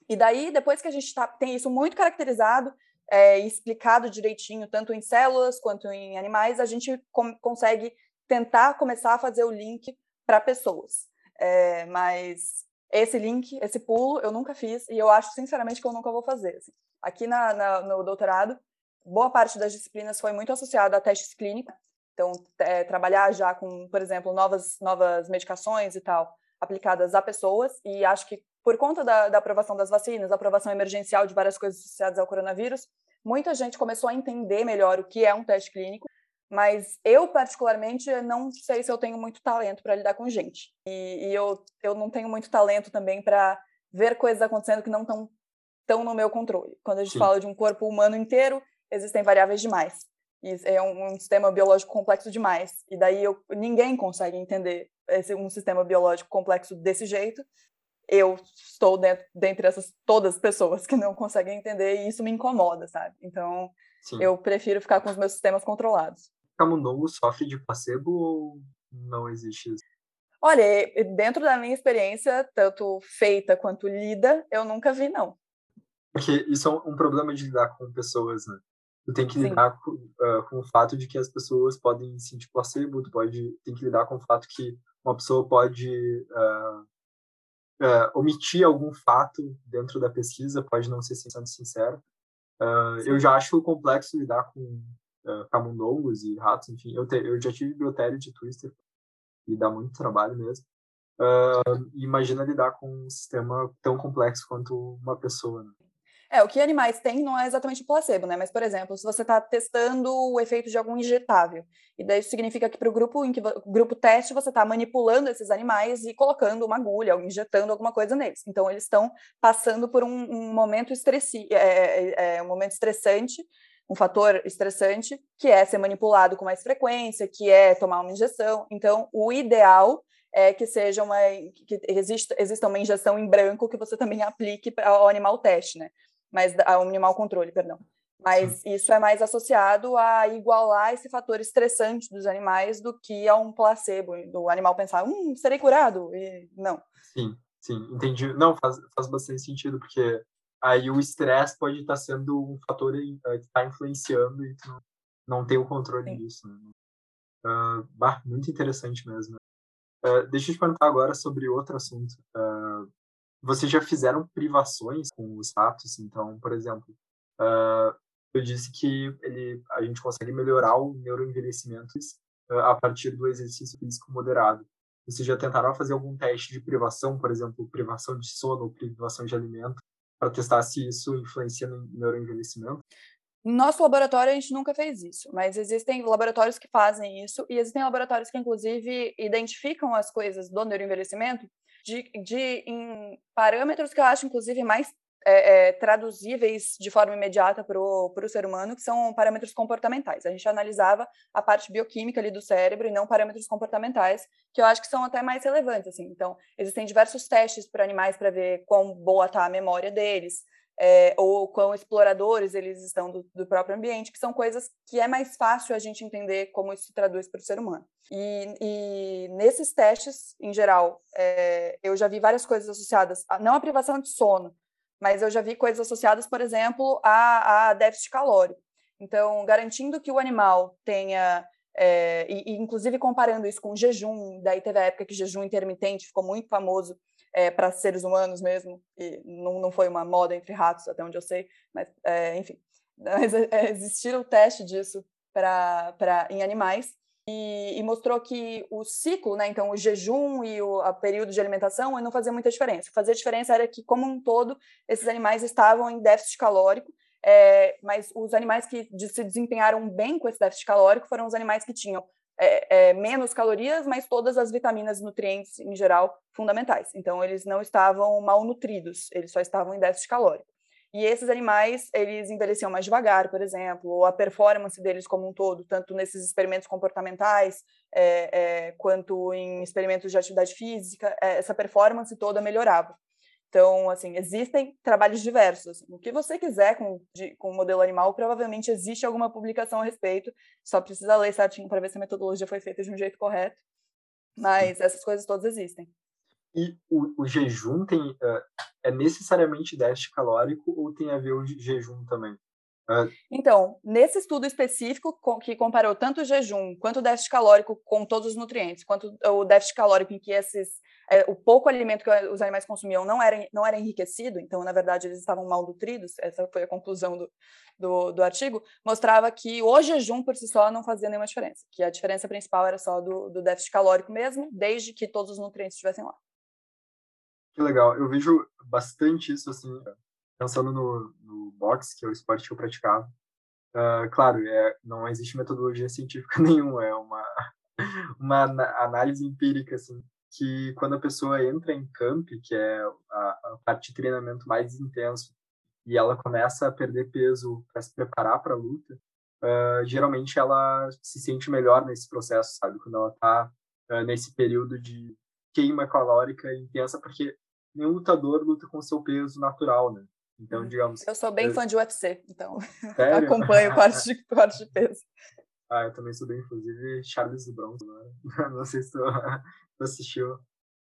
E daí, depois que a gente tá, tem isso muito caracterizado, é, explicado direitinho, tanto em células quanto em animais, a gente com, consegue tentar começar a fazer o link para pessoas. É, mas esse link, esse pulo, eu nunca fiz e eu acho, sinceramente, que eu nunca vou fazer. Assim. Aqui na, na, no doutorado, boa parte das disciplinas foi muito associada a testes clínicos. Então, é, trabalhar já com, por exemplo, novas, novas medicações e tal, aplicadas a pessoas. E acho que, por conta da, da aprovação das vacinas, aprovação emergencial de várias coisas associadas ao coronavírus, muita gente começou a entender melhor o que é um teste clínico mas eu, particularmente, não sei se eu tenho muito talento para lidar com gente. E, e, eu, eu não tenho muito talento também para ver coisas acontecendo que não estão tão no meu controle. Quando a gente Sim. fala de um corpo humano inteiro, existem variáveis demais. E é um, um, sistema biológico complexo demais. E daí eu, ninguém consegue entender esse, um sistema biológico complexo desse jeito. Eu estou dentro, dentre essas todas as pessoas que não conseguem entender e isso me incomoda, sabe? Então, Sim. eu prefiro ficar com os meus sistemas controlados camundongo sofre de placebo ou não existe isso? Olha, dentro da minha experiência, tanto feita quanto lida, eu nunca vi, não. Porque isso é um problema de lidar com pessoas, né? Tu tem que lidar com, uh, com, o fato de que as pessoas podem sentir placebo, tu pode, tem que lidar com o fato que uma pessoa pode uh, uh, omitir algum fato dentro da pesquisa, pode não ser sendo sincero. eu já acho complexo lidar com uh, camundongos e ratos, enfim. Eu, te, eu já tive biotério de twister e dá muito trabalho mesmo. Uh, imagina lidar com um sistema tão complexo quanto uma pessoa. Né? É, o que animais têm não é exatamente o placebo, né? Mas, por exemplo, se você está testando o efeito de algum injetável, e daí isso significa que para o grupo em que grupo teste você está manipulando esses animais e colocando uma agulha, ou injetando alguma coisa neles. Então, eles estão passando por um, um momento estressi é, é, é, um momento estressante um fator estressante, que é ser manipulado com mais frequência, que é tomar uma injeção. Então, o ideal é que seja uma que exista, exista uma injeção em branco que você também aplique ao animal teste, né? Mas ao animal controle, perdão. Mas Sim. isso é mais associado a igualar esse fator estressante dos animais do que a um placebo, do animal pensar, hum, serei curado? E não. Sim, sim, entendi. Não, faz, faz bastante sentido, porque aí o estresse pode estar sendo um fator eh, que está influenciando e tu não, não tem o controle Sim. disso. Né? Uh, bah, muito interessante mesmo. Uh, deixa eu te perguntar agora sobre outro assunto. Uh, vocês já fizeram privações com os ratos? Então, por exemplo, eu disse que ele, a gente consegue melhorar o neuroenvelhecimento a partir do exercício físico moderado. Vocês já tentaram fazer algum teste de privação, por exemplo, privação de sono ou privação de alimento, para testar se isso influencia no neuroenvelhecimento? No nosso laboratório, a gente nunca fez isso, mas existem laboratórios que fazem isso, e existem laboratórios que, inclusive, identificam as coisas do neuroenvelhecimento de, de, em parâmetros que eu acho, inclusive, mais é, é, traduzíveis de forma imediata para o ser humano, que são parâmetros comportamentais. A gente analisava a parte bioquímica ali do cérebro e não parâmetros comportamentais, que eu acho que são até mais relevantes. Assim. Então, existem diversos testes para animais para ver quão boa está a memória deles, é, ou quão exploradores eles estão do, do, próprio ambiente, que são coisas que é mais fácil a gente entender como isso se traduz para o ser humano. E, e, nesses testes, em geral, é, eu já vi várias coisas associadas, a, não à privação de sono, mas eu já vi coisas associadas, por exemplo, a, a déficit calórico. Então, garantindo que o animal tenha, é, e, e, inclusive comparando isso com jejum, daí teve a época que jejum intermitente ficou muito famoso é, para seres humanos mesmo, e não, não foi uma moda entre ratos, até onde eu sei, mas, é, enfim. Mas é, existir o teste disso pra, em animais, e, e, mostrou que o ciclo, né, então o jejum e o período de alimentação não fazia muita diferença. Fazia diferença era que, como um todo, esses animais estavam em déficit calórico, é, mas os animais que se desempenharam bem com esse déficit calórico foram os animais que tinham é, é, menos calorias, mas todas as vitaminas e nutrientes em geral fundamentais. Então, eles não estavam malnutridos, eles só estavam em déficit calórico. E esses animais, eles envelheciam mais devagar, por exemplo, ou a performance deles como um todo, tanto nesses experimentos comportamentais, é, é, quanto em experimentos de atividade física, é, essa performance toda melhorava. Então, assim, existem trabalhos diversos. Assim, o que você quiser com, de, com o modelo animal, provavelmente existe alguma publicação a respeito, só precisa ler certinho para ver se a metodologia foi feita de um jeito correto. Mas essas coisas todas existem. E o, o jejum tem, uh, é necessariamente déficit calórico ou tem a ver o jejum também? Uh... Então, nesse estudo específico que comparou tanto o jejum quanto o déficit calórico com todos os nutrientes, quanto o déficit calórico em que esses é, o pouco alimento que os animais consumiam não era, não era enriquecido, então, na verdade, eles estavam mal nutridos, essa foi a conclusão do, do, do, artigo, mostrava que o jejum por si só não fazia nenhuma diferença, que a diferença principal era só do, do déficit calórico mesmo, desde que todos os nutrientes estivessem lá. Que legal. Eu vejo bastante isso, assim, pensando no, no boxe, que é o esporte que eu praticava. Uh, claro, é, não existe metodologia científica nenhuma, é uma, uma análise empírica, assim, que quando a pessoa entra em camp, que é a, a parte de treinamento mais intenso, e ela começa a perder peso para se preparar para a luta, uh, geralmente ela se sente melhor nesse processo, sabe? Quando ela está uh, nesse período de queima calórica intensa, porque nenhum lutador luta com seu peso natural, né? Então, uhum. digamos. Eu sou bem eu... fã de UFC, então acompanho o corte de, corte de peso. Ah, eu também sou bem, inclusive, Charles do Bronze, né? Não sei se tu, tu assistiu.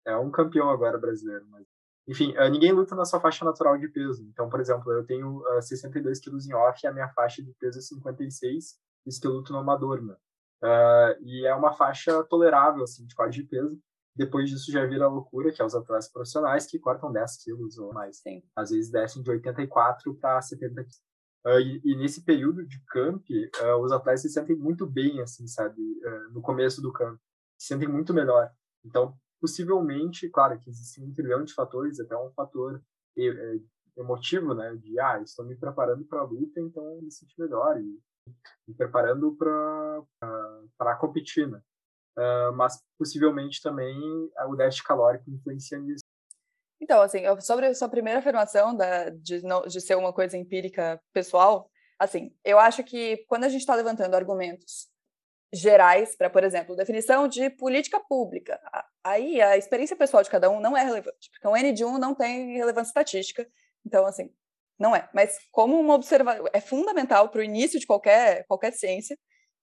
É um campeão agora brasileiro, mas. Enfim, uh, ninguém luta na sua faixa natural de peso. Então, por exemplo, eu tenho uh, 62 quilos em off e a minha faixa de peso é 56, isso que eu luto no amador, né? Uh, e é uma faixa tolerável, assim, de corte de peso. Depois disso já vira loucura, que é os atletas profissionais que cortam 10 quilos ou mais. Sim. Às vezes descem de 84 para 70 quilos. Uh, e, e, nesse período de camp, uh, os atletas se sentem muito bem, assim, sabe? Uh, no começo do camp. Se sentem muito melhor. Então, possivelmente, claro que existem um trilhão de fatores, até um fator é, emotivo, né? De, ah, estou me preparando para a luta, então me sinto melhor. E me preparando para competir, né? Mas possivelmente também o déficit calórico influencia nisso. Então, assim, sobre a sua primeira afirmação da, de, de ser uma coisa empírica pessoal, assim, eu acho que quando a gente está levantando argumentos gerais para, por exemplo, definição de política pública, aí a experiência pessoal de cada um não é relevante, porque um N de 1 não tem relevância estatística, então, assim, não é. Mas como uma observação, é fundamental para o início de qualquer, qualquer ciência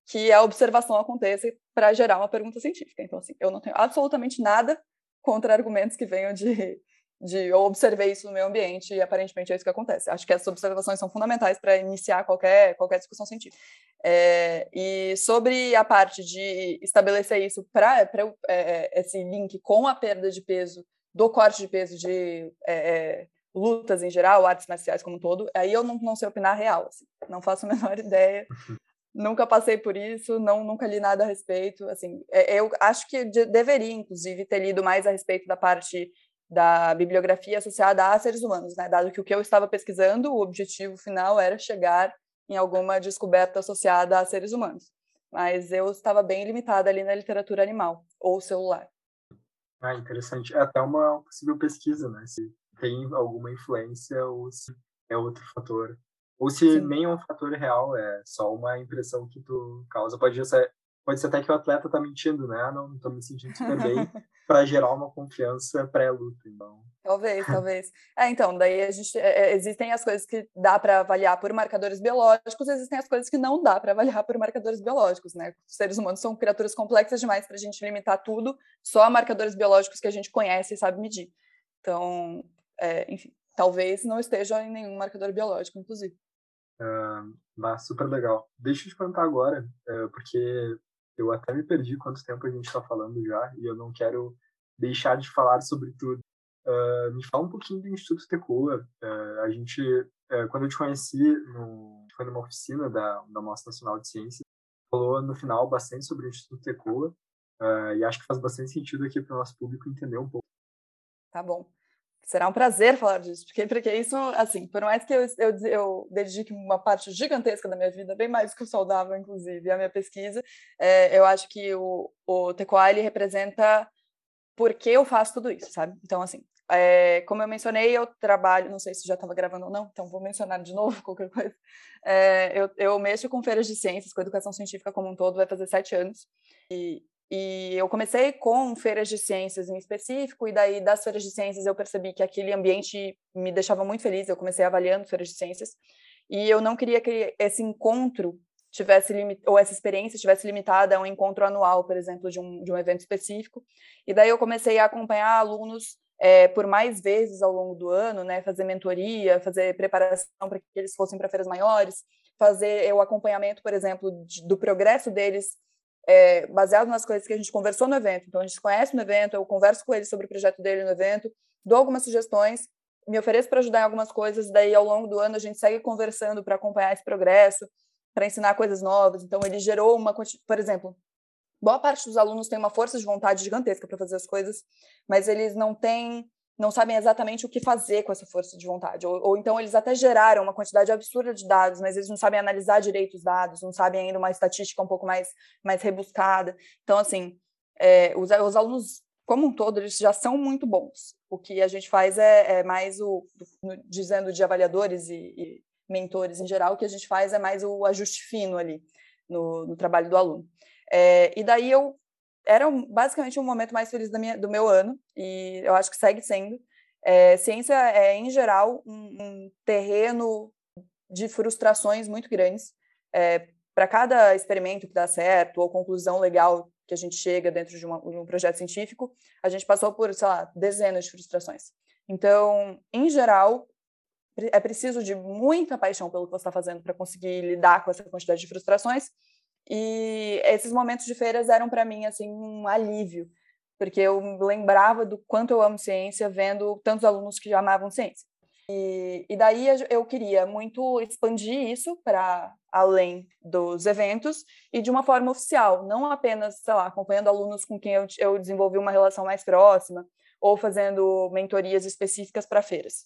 que a observação aconteça para gerar uma pergunta científica. Então, assim, eu não tenho absolutamente nada contra argumentos que venham de de eu observei isso no meu ambiente e aparentemente é isso que acontece. Acho que essas observações são fundamentais para iniciar qualquer, qualquer discussão científica. É, e sobre a parte de estabelecer isso para é, é, esse link com a perda de peso, do corte de peso de é, é, lutas em geral, artes marciais como um todo, aí eu não, não sei opinar real, assim, não faço a menor ideia. Nunca passei por isso, não nunca li nada a respeito. Assim, é, eu acho que de, deveria, inclusive, ter lido mais a respeito da parte da bibliografia associada a seres humanos, né? Dado que o que eu estava pesquisando, o objetivo final era chegar em alguma descoberta associada a seres humanos. Mas eu estava bem limitada ali na literatura animal ou celular. Ah, interessante. É até uma possível pesquisa, né? Se tem alguma influência ou se é outro fator. Ou se Sim. nem é um fator real, é só uma impressão que tu causa. Pode ser, pode ser até que o atleta tá mentindo, né? Ah, não, estou me sentindo super bem, para gerar uma confiança pré-luta, então. Talvez, talvez. É, então, daí a gente é, é existem as coisas que dá para avaliar por marcadores biológicos, existem as coisas que não dá para avaliar por marcadores biológicos, né? Os seres humanos são criaturas complexas demais para a gente limitar tudo só a marcadores biológicos que a gente conhece e sabe medir. Então, é, enfim, talvez não esteja em nenhum marcador biológico, inclusive. Mas super legal. Deixa eu te perguntar agora, uh, porque eu até me perdi quanto tempo a gente está falando já e eu não quero deixar de falar sobre tudo. Uh, me fala um pouquinho do Instituto Tecoa. Uh, a gente, uh, quando eu te conheci, no, foi numa oficina da, da Mostra Nacional de Ciências, falou no final bastante sobre o Instituto Tecoa e acho que faz bastante sentido aqui para o nosso público entender um pouco. Tá bom. Será um prazer falar disso, porque, porque isso, assim, por mais que eu, eu, eu dedique uma parte gigantesca da minha vida, bem mais do que o saudável, inclusive, a minha pesquisa, é, eu acho que o, o Tecoa, ele representa por que eu faço tudo isso, sabe? Então, assim, é, como eu mencionei, eu trabalho, não sei se já estava gravando ou não, então vou mencionar de novo qualquer coisa. É, eu, eu mexo com feiras de ciências, com educação científica como um todo, vai fazer sete anos. E, e eu comecei com feiras de ciências em específico, e daí das feiras de ciências eu percebi que aquele ambiente me deixava muito feliz. Eu comecei avaliando feiras de ciências, e eu não queria que esse encontro tivesse ou essa experiência tivesse limitada a um encontro anual, por exemplo, de um, de um evento específico. E daí eu comecei a acompanhar alunos é, por mais vezes ao longo do ano, né, fazer mentoria, fazer preparação para que eles fossem para feiras maiores, fazer o acompanhamento, por exemplo, de, do progresso deles, é, baseado nas coisas que a gente conversou no evento. Então, a gente conhece no evento, eu converso com eles sobre o projeto dele no evento, dou algumas sugestões, me ofereço para ajudar em algumas coisas, daí ao longo do ano a gente segue conversando para acompanhar esse progresso, para ensinar coisas novas. Então, ele gerou uma, por exemplo, boa parte dos alunos tem uma força de vontade gigantesca para fazer as coisas, mas eles não têm, não sabem exatamente o que fazer com essa força de vontade. Ou, ou, então eles até geraram uma quantidade absurda de dados, mas eles não sabem analisar direito os dados, não sabem ainda uma estatística um pouco mais, mais rebuscada. Então, assim, é, os, os alunos como um todo, eles já são muito bons. O que a gente faz é, é mais o, dizendo de avaliadores e, e, mentores em geral, o que a gente faz é mais o ajuste fino ali no, no trabalho do aluno. É, e daí eu era basicamente um momento mais feliz minha, do meu ano, e eu acho que segue sendo. É, ciência é, em geral, um, um, terreno de frustrações muito grandes. É, Para cada experimento que dá certo, ou conclusão legal que a gente chega dentro de, uma, de um projeto científico, a gente passou por, sei lá, dezenas de frustrações. Então, em geral, é preciso de muita paixão pelo que você está fazendo para conseguir lidar com essa quantidade de frustrações e esses momentos de feiras eram para mim assim um alívio, porque eu lembrava do quanto eu amo ciência vendo tantos alunos que amavam ciência. E, e daí eu queria muito expandir isso para além dos eventos e de uma forma oficial, não apenas, sei lá, acompanhando alunos com quem eu, eu desenvolvi uma relação mais próxima ou fazendo mentorias específicas para feiras.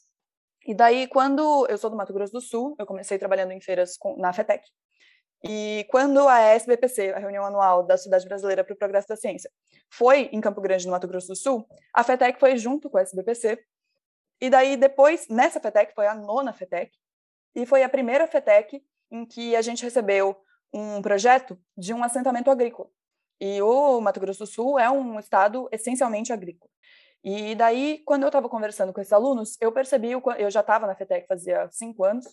E daí, quando eu sou do Mato Grosso do Sul, eu comecei trabalhando em feiras com, na FETEC, e quando a SBPC, a reunião anual da Sociedade Brasileira para o Progresso da Ciência, foi em Campo Grande, no Mato Grosso do Sul, a FETEC foi junto com a SBPC. E daí, depois, nessa FETEC, foi a nona FETEC, e foi a primeira FETEC em que a gente recebeu um projeto de um assentamento agrícola. E o Mato Grosso do Sul é um estado essencialmente agrícola. E daí, quando eu estava conversando com esses alunos, eu percebi, eu já estava na FETEC fazia cinco anos,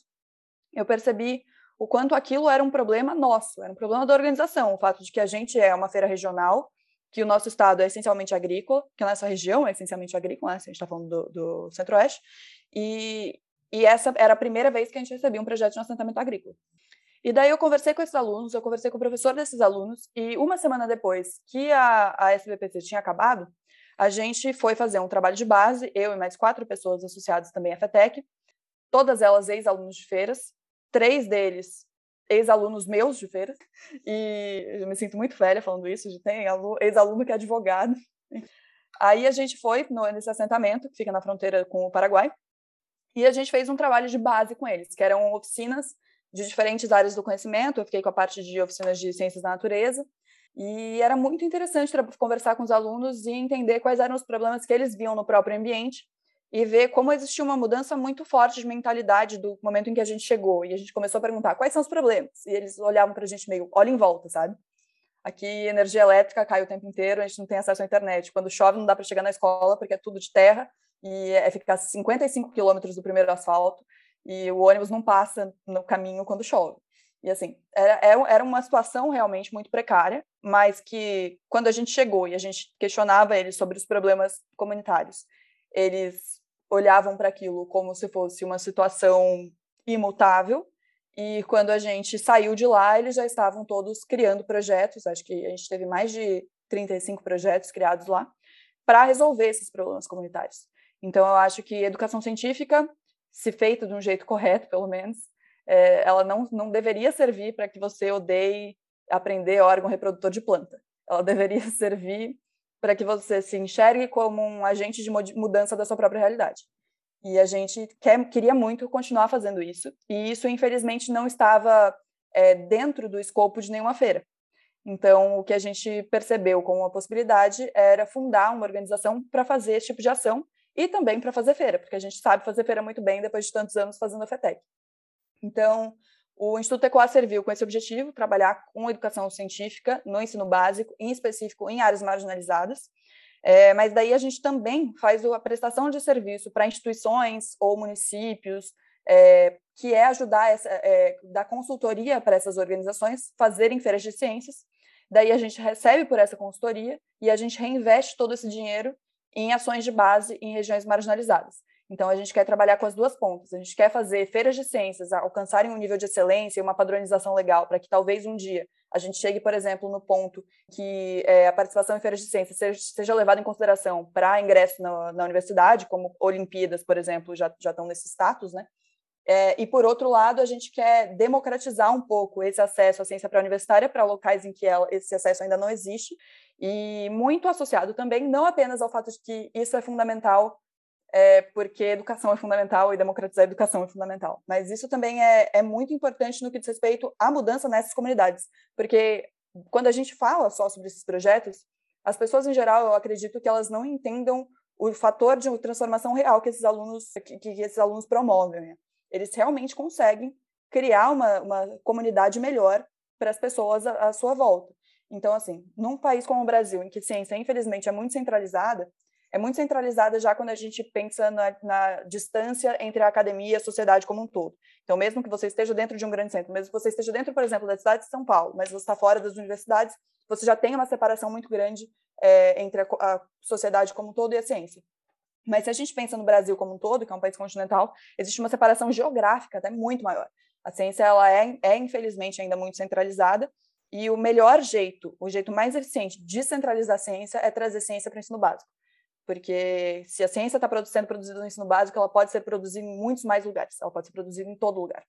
eu percebi o quanto aquilo era um problema nosso, era um problema da organização, o fato de que a gente é uma feira regional, que o nosso estado é essencialmente agrícola, que a nossa região é essencialmente agrícola, né, se a gente está falando do, do Centro-Oeste, e, e essa era a primeira vez que a gente recebia um projeto de assentamento agrícola. E daí eu conversei com esses alunos, eu conversei com o professor desses alunos, e uma semana depois que a, a SBPC tinha acabado, a gente foi fazer um trabalho de base, eu e mais quatro pessoas associadas também à FETEC, todas elas ex-alunos de feiras, três deles ex-alunos meus de feiras, e eu me sinto muito velha falando isso, de tem ex-aluno que é advogado. Aí a gente foi no, nesse assentamento, que fica na fronteira com o Paraguai, e a gente fez um trabalho de base com eles, que eram oficinas de diferentes áreas do conhecimento, eu fiquei com a parte de oficinas de ciências da natureza, e era muito interessante conversar com os alunos e entender quais eram os problemas que eles viam no próprio ambiente e ver como existia uma mudança muito forte de mentalidade do momento em que a gente chegou. E a gente começou a perguntar quais são os problemas. E eles olhavam para a gente meio, olha em volta, sabe? Aqui, energia elétrica cai o tempo inteiro, a gente não tem acesso à internet. Quando chove, não dá para chegar na escola, porque é tudo de terra, e é ficar 55 quilômetros do primeiro asfalto, e o ônibus não passa no caminho quando chove. E assim, era, era uma situação realmente muito precária, mas que quando a gente chegou e a gente questionava eles sobre os problemas comunitários, eles olhavam para aquilo como se fosse uma situação imutável. E quando a gente saiu de lá, eles já estavam todos criando projetos. Acho que a gente teve mais de 35 projetos criados lá para resolver esses problemas comunitários. Então, eu acho que educação científica, se feita de um jeito correto, pelo menos, é, ela não, não deveria servir para que você odeie aprender órgão reprodutor de planta. Ela deveria servir para que você se enxergue como um agente de mudança da sua própria realidade. E a gente quer, queria muito continuar fazendo isso, e isso, infelizmente, não estava é, dentro do escopo de nenhuma feira. Então, o que a gente percebeu como uma possibilidade era fundar uma organização para fazer esse tipo de ação e também para fazer feira, porque a gente sabe fazer feira muito bem depois de tantos anos fazendo a FETEC. Então, o Instituto Ecoar serviu com esse objetivo, trabalhar com educação científica no ensino básico, em específico em áreas marginalizadas, é, mas daí a gente também faz a prestação de serviço para instituições ou municípios, é, que é ajudar essa, é, dar consultoria para essas organizações fazerem feiras de ciências. Daí a gente recebe por essa consultoria e a gente reinveste todo esse dinheiro em ações de base em regiões marginalizadas. Então, a gente quer trabalhar com as duas pontas. A gente quer fazer feiras de ciências alcançarem um nível de excelência e uma padronização legal para que talvez um dia a gente chegue, por exemplo, no ponto que é, a participação em feiras de ciências seja, seja levada em consideração para ingresso na, na, universidade, como Olimpíadas, por exemplo, já, já estão nesse status, né? É, e, por outro lado, a gente quer democratizar um pouco esse acesso à ciência pré-universitária para locais em que ela, esse acesso ainda não existe, e muito associado também, não apenas ao fato de que isso é fundamental, é, porque educação é fundamental e democratizar a educação é fundamental, mas isso também é, é muito importante no que diz respeito à mudança nessas comunidades, porque quando a gente fala só sobre esses projetos, as pessoas em geral, eu acredito que elas não entendam o fator de transformação real que esses alunos que, que esses alunos promovem. Né? eles realmente conseguem criar uma, uma comunidade melhor para as pessoas à, à sua volta. Então, assim, num país como o Brasil, em que a ciência, infelizmente, é muito centralizada, é muito centralizada já quando a gente pensa na, na, distância entre a academia e a sociedade como um todo. Então, mesmo que você esteja dentro de um grande centro, mesmo que você esteja dentro, por exemplo, da cidade de São Paulo, mas você está fora das universidades, você já tem uma separação muito grande é, entre a, a, sociedade como um todo e a ciência. Mas se a gente pensa no Brasil como um todo, que é um país continental, existe uma separação geográfica até muito maior. A ciência ela é, é infelizmente ainda muito centralizada e o melhor jeito, o jeito mais eficiente de centralizar a ciência é trazer ciência para o ensino básico. Porque se a ciência está sendo produzida no ensino básico, ela pode ser produzida em muitos mais lugares, ela pode ser produzida em todo lugar.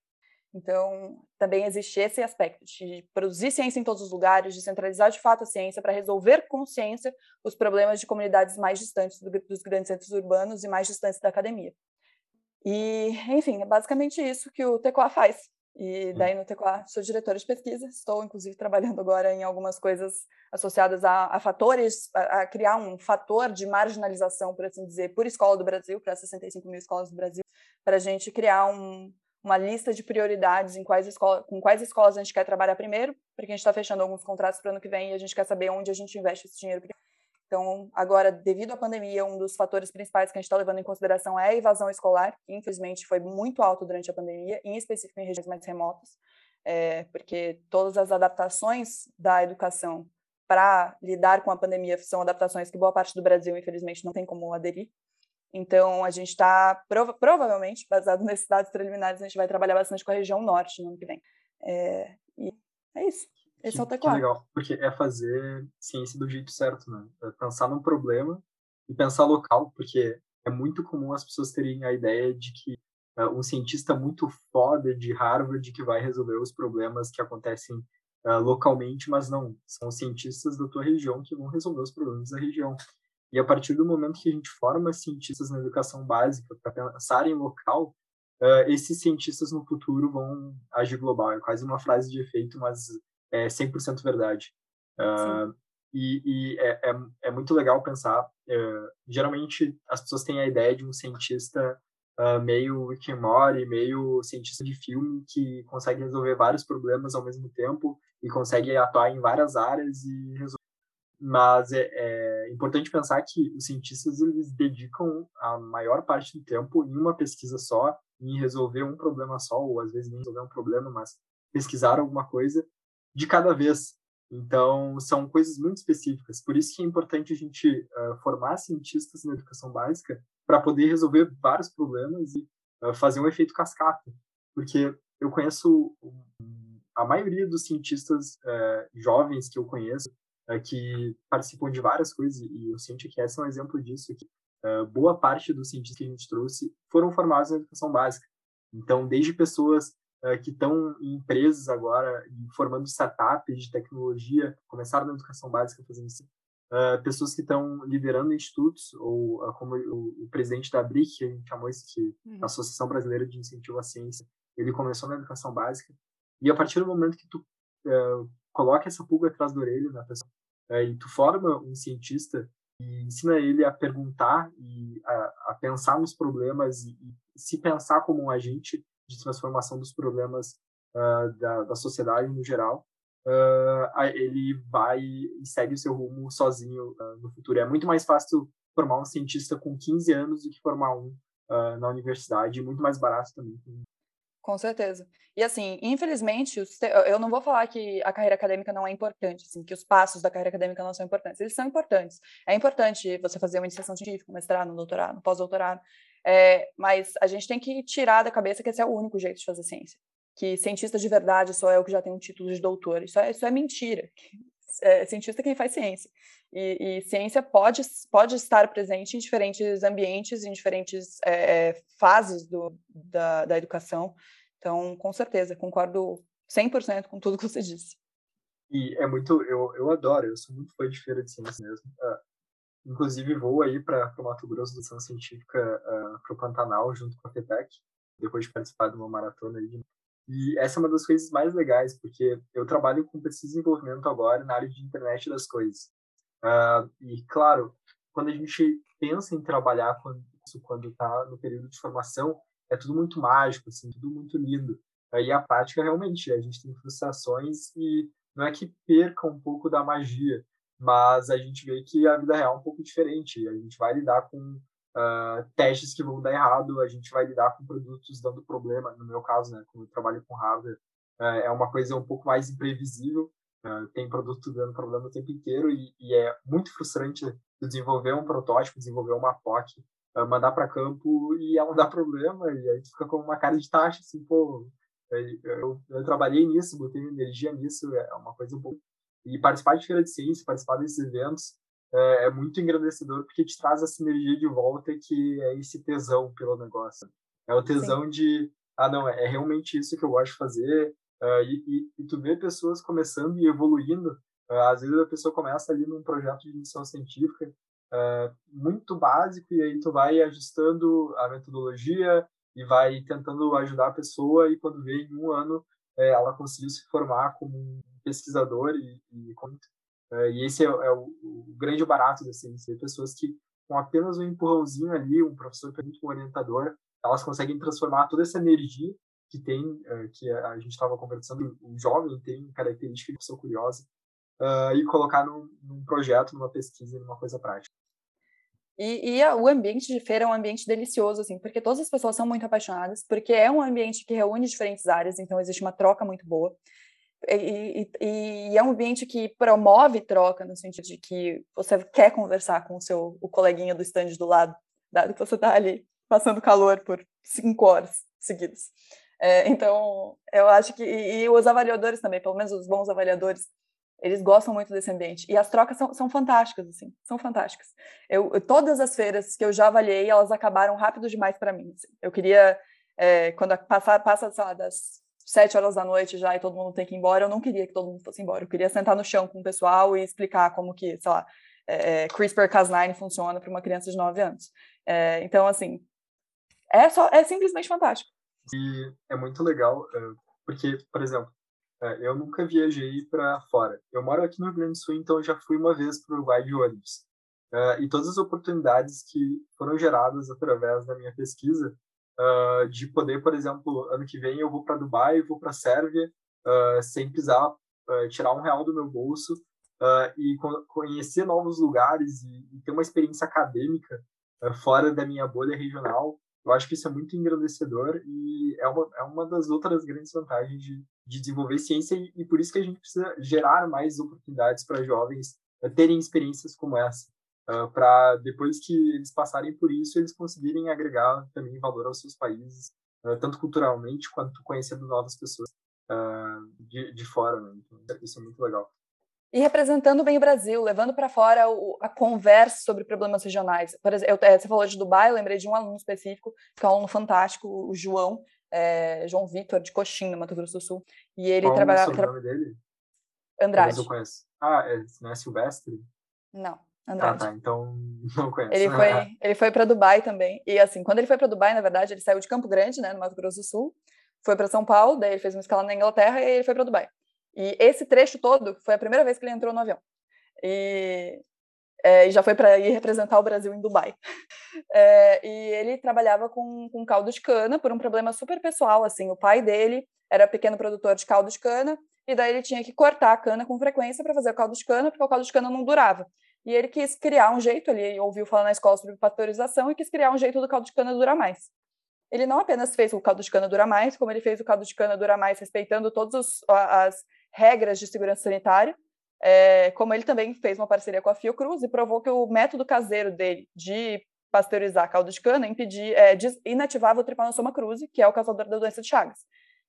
Então, também existe esse aspecto de produzir ciência em todos os lugares, de centralizar de fato a ciência para resolver com ciência os problemas de comunidades mais distantes do, dos grandes centros urbanos e mais distantes da academia. E, enfim, é basicamente isso que o TECOA faz. E hum. daí no TECOA sou diretora de pesquisa, estou inclusive trabalhando agora em algumas coisas associadas a, a fatores, a, a, criar um fator de marginalização, por assim dizer, por escola do Brasil, para 65 mil escolas do Brasil, para a gente criar um, uma lista de prioridades em quais escola, com quais escolas a gente quer trabalhar primeiro, porque a gente está fechando alguns contratos para o ano que vem e a gente quer saber onde a gente investe esse dinheiro primeiro. Então, agora, devido à pandemia, um dos fatores principais que a gente está levando em consideração é a evasão escolar, que infelizmente foi muito alto durante a pandemia, em específico em regiões mais remotas, é, porque todas as adaptações da educação para lidar com a pandemia são adaptações que boa parte do Brasil, infelizmente, não tem como aderir. Então, a gente está, prova provavelmente, baseado nesses dados preliminares, a gente vai trabalhar bastante com a região norte no ano que vem. É, e é isso. Esse que, é o teclado. legal, porque é fazer ciência do jeito certo, né? É pensar num problema e pensar local, porque é muito comum as pessoas terem a ideia de que uh, um cientista muito foda de Harvard que vai resolver os problemas que acontecem uh, localmente, mas não, são os cientistas da tua região que vão resolver os problemas da região. E a partir do momento que a gente forma cientistas na educação básica para pensar em local, uh, esses cientistas no futuro vão agir global. É quase uma frase de efeito, mas é 100% verdade. Uh, e, e é, é, é, muito legal pensar. Uh, geralmente, as pessoas têm a ideia de um cientista uh, meio Rick and Morty, meio cientista de filme que consegue resolver vários problemas ao mesmo tempo e consegue atuar em várias áreas e resolver mas é, é, importante pensar que os cientistas eles dedicam a maior parte do tempo em uma pesquisa só, em resolver um problema só, ou às vezes nem resolver um problema, mas pesquisar alguma coisa de cada vez. Então, são coisas muito específicas. Por isso que é importante a gente uh, formar cientistas na educação básica para poder resolver vários problemas e uh, fazer um efeito cascata. Porque eu conheço a maioria dos cientistas uh, jovens que eu conheço, que participam de várias coisas, e o Cientificast é um exemplo disso, que boa parte dos cientistas que a gente trouxe foram formados na educação básica. Então, desde pessoas uh, que estão em empresas agora, formando startups de tecnologia, começaram na educação básica fazendo isso, uh, pessoas que estão liderando institutos, ou uh, como o, o, presidente da BRIC, que a gente chamou isso, que uhum. a Associação Brasileira de Incentivo à Ciência, ele começou na educação básica, e a partir do momento que tu coloca essa pulga atrás da orelha na pessoa, e tu forma um cientista e ensina ele a perguntar e a, a pensar nos problemas e, e, se pensar como um agente de transformação dos problemas da, da sociedade no geral, uh, ele vai e segue o seu rumo sozinho uh, no futuro. É muito mais fácil formar um cientista com 15 anos do que formar um uh, na universidade, e muito mais barato também. Com certeza. E assim, infelizmente, eu não vou falar que a carreira acadêmica não é importante, assim, que os passos da carreira acadêmica não são importantes. Eles são importantes. É importante você fazer uma iniciação científica, um mestrado, um doutorado, um pós-doutorado. É, mas a gente tem que tirar da cabeça que esse é o único jeito de fazer ciência que cientista de verdade só é o que já tem um título de doutor. Isso é, isso é mentira. É, cientista é quem faz ciência. E, e, ciência pode, pode estar presente em diferentes ambientes, em diferentes é, é fases do, da, da educação. Então, com certeza, concordo 100% com tudo que você disse. E é muito, eu, eu adoro, eu sou muito fã de feira de ciência mesmo. Inclusive, vou aí para o Mato Grosso do Ação Científica, uh, para o Pantanal, junto com a FETEC, depois de participar de uma maratona aí e essa é uma das coisas mais legais, porque eu trabalho com pesquisa e desenvolvimento agora na área de internet das coisas. Uh, e, claro, quando a gente pensa em trabalhar quando está no período de formação, é tudo muito mágico, assim, tudo muito lindo. Aí a prática, realmente, a gente tem frustrações e não é que perca um pouco da magia, mas a gente vê que a vida real é um pouco diferente. A gente vai lidar com uh, testes que vão dar errado, a gente vai lidar com produtos dando problema. No meu caso, né, como eu trabalho com hardware, uh, é uma coisa um pouco mais imprevisível. Uh, tem produto dando problema o tempo inteiro e, e, é muito frustrante desenvolver um protótipo, desenvolver uma POC, mandar para campo e ela dá problema e aí fica com uma cara de taxa, assim, pô, eu, eu, trabalhei nisso, botei energia nisso, é uma coisa um pouco... E participar de feira de ciência, participar desses eventos, é, é, muito engrandecedor porque te traz essa energia de volta que é esse tesão pelo negócio. É o tesão Sim. de, ah, não, é realmente isso que eu gosto de fazer. Uh, e, e, e, tu vê pessoas começando e evoluindo. Uh, às vezes a pessoa começa ali num projeto de missão científica uh, muito básico e aí tu vai ajustando a metodologia e vai tentando ajudar a pessoa e quando vê em um ano ela conseguiu se formar como um pesquisador e, e é, e esse é, é o, o, grande barato da ciência. Pessoas que, com apenas um empurrãozinho ali, um professor permite um orientador, elas conseguem transformar toda essa energia que tem, é, que a gente estava conversando, o jovem tem característica de pessoa curiosa, e colocar num, num, projeto, numa pesquisa, numa coisa prática. E, e, o ambiente de feira é um ambiente delicioso, assim, porque todas as pessoas são muito apaixonadas, porque é um ambiente que reúne diferentes áreas, então existe uma troca muito boa. E, e, e, é um ambiente que promove troca, no sentido de que você quer conversar com o seu o coleguinha do stand do lado, dado que você está ali passando calor por cinco horas seguidas. É, então, eu acho que. E, e, os avaliadores também, pelo menos os bons avaliadores, eles gostam muito desse ambiente. E as trocas são, são fantásticas, assim, são fantásticas. Eu, todas as feiras que eu já avaliei, elas acabaram rápido demais para mim. Assim. Eu queria. É, quando passa, passa sei lá, das sete horas da noite já e todo mundo tem que ir embora, eu não queria que todo mundo fosse embora. Eu queria sentar no chão com o pessoal e explicar como que, sei lá, é, é CRISPR-Cas9 funciona para uma criança de 9 anos. É, então, assim, é, só, é simplesmente fantástico. E é muito legal, é, porque, por exemplo, é, eu nunca viajei para fora. Eu moro aqui no Rio Grande do Sul, então já fui uma vez para o Uruguai de ônibus. e todas as oportunidades que foram geradas através da minha pesquisa uh, de poder, por exemplo, ano que vem eu vou para Dubai, vou para Sérvia, uh, sem precisar uh, tirar um real do meu bolso e co conhecer novos lugares e, e, ter uma experiência acadêmica fora da minha bolha regional. Eu acho que isso é muito engrandecedor e é uma, é uma das outras grandes vantagens de, de desenvolver ciência e, e por isso que a gente precisa gerar mais oportunidades para jovens terem experiências como essa uh, para depois que eles passarem por isso, eles conseguirem agregar também valor aos seus países, uh, tanto culturalmente quanto conhecendo novas pessoas uh, de, de fora. Né? Então, isso é muito legal. E representando bem o Brasil, levando para fora o, a conversa sobre problemas regionais. Por exemplo, eu, você falou de Dubai, eu lembrei de um aluno específico, que é um aluno fantástico, o João, é, João Vitor, de Coxim, no Mato Grosso do Sul. E ele trabalhava. o nome dele? Andrade. Eu conheço. Ah, é, não é Silvestre? Não, Andrade. Ah, tá, então não conheço. Ele foi, ele foi para Dubai também. E assim, quando ele foi para Dubai, na verdade, ele saiu de Campo Grande, né, no Mato Grosso do Sul, foi para São Paulo, daí ele fez uma escala na Inglaterra e ele foi para Dubai. E esse trecho todo foi a primeira vez que ele entrou no avião. E, é, já foi para ir representar o Brasil em Dubai. É, e ele trabalhava com, com caldo de cana por um problema super pessoal. Assim, o pai dele era pequeno produtor de caldo de cana e daí ele tinha que cortar a cana com frequência para fazer o caldo de cana, porque o caldo de cana não durava. E ele quis criar um jeito, ele ouviu falar na escola sobre pasteurização e quis criar um jeito do caldo de cana durar mais. Ele não apenas fez o caldo de cana durar mais, como ele fez o caldo de cana durar mais respeitando todas as regras de segurança sanitária, é, como ele também fez uma parceria com a Fiocruz e provou que o método caseiro dele de pasteurizar caldo de cana impedir, é, inativava o Trypanosoma cruzi, que é o causador da doença de Chagas,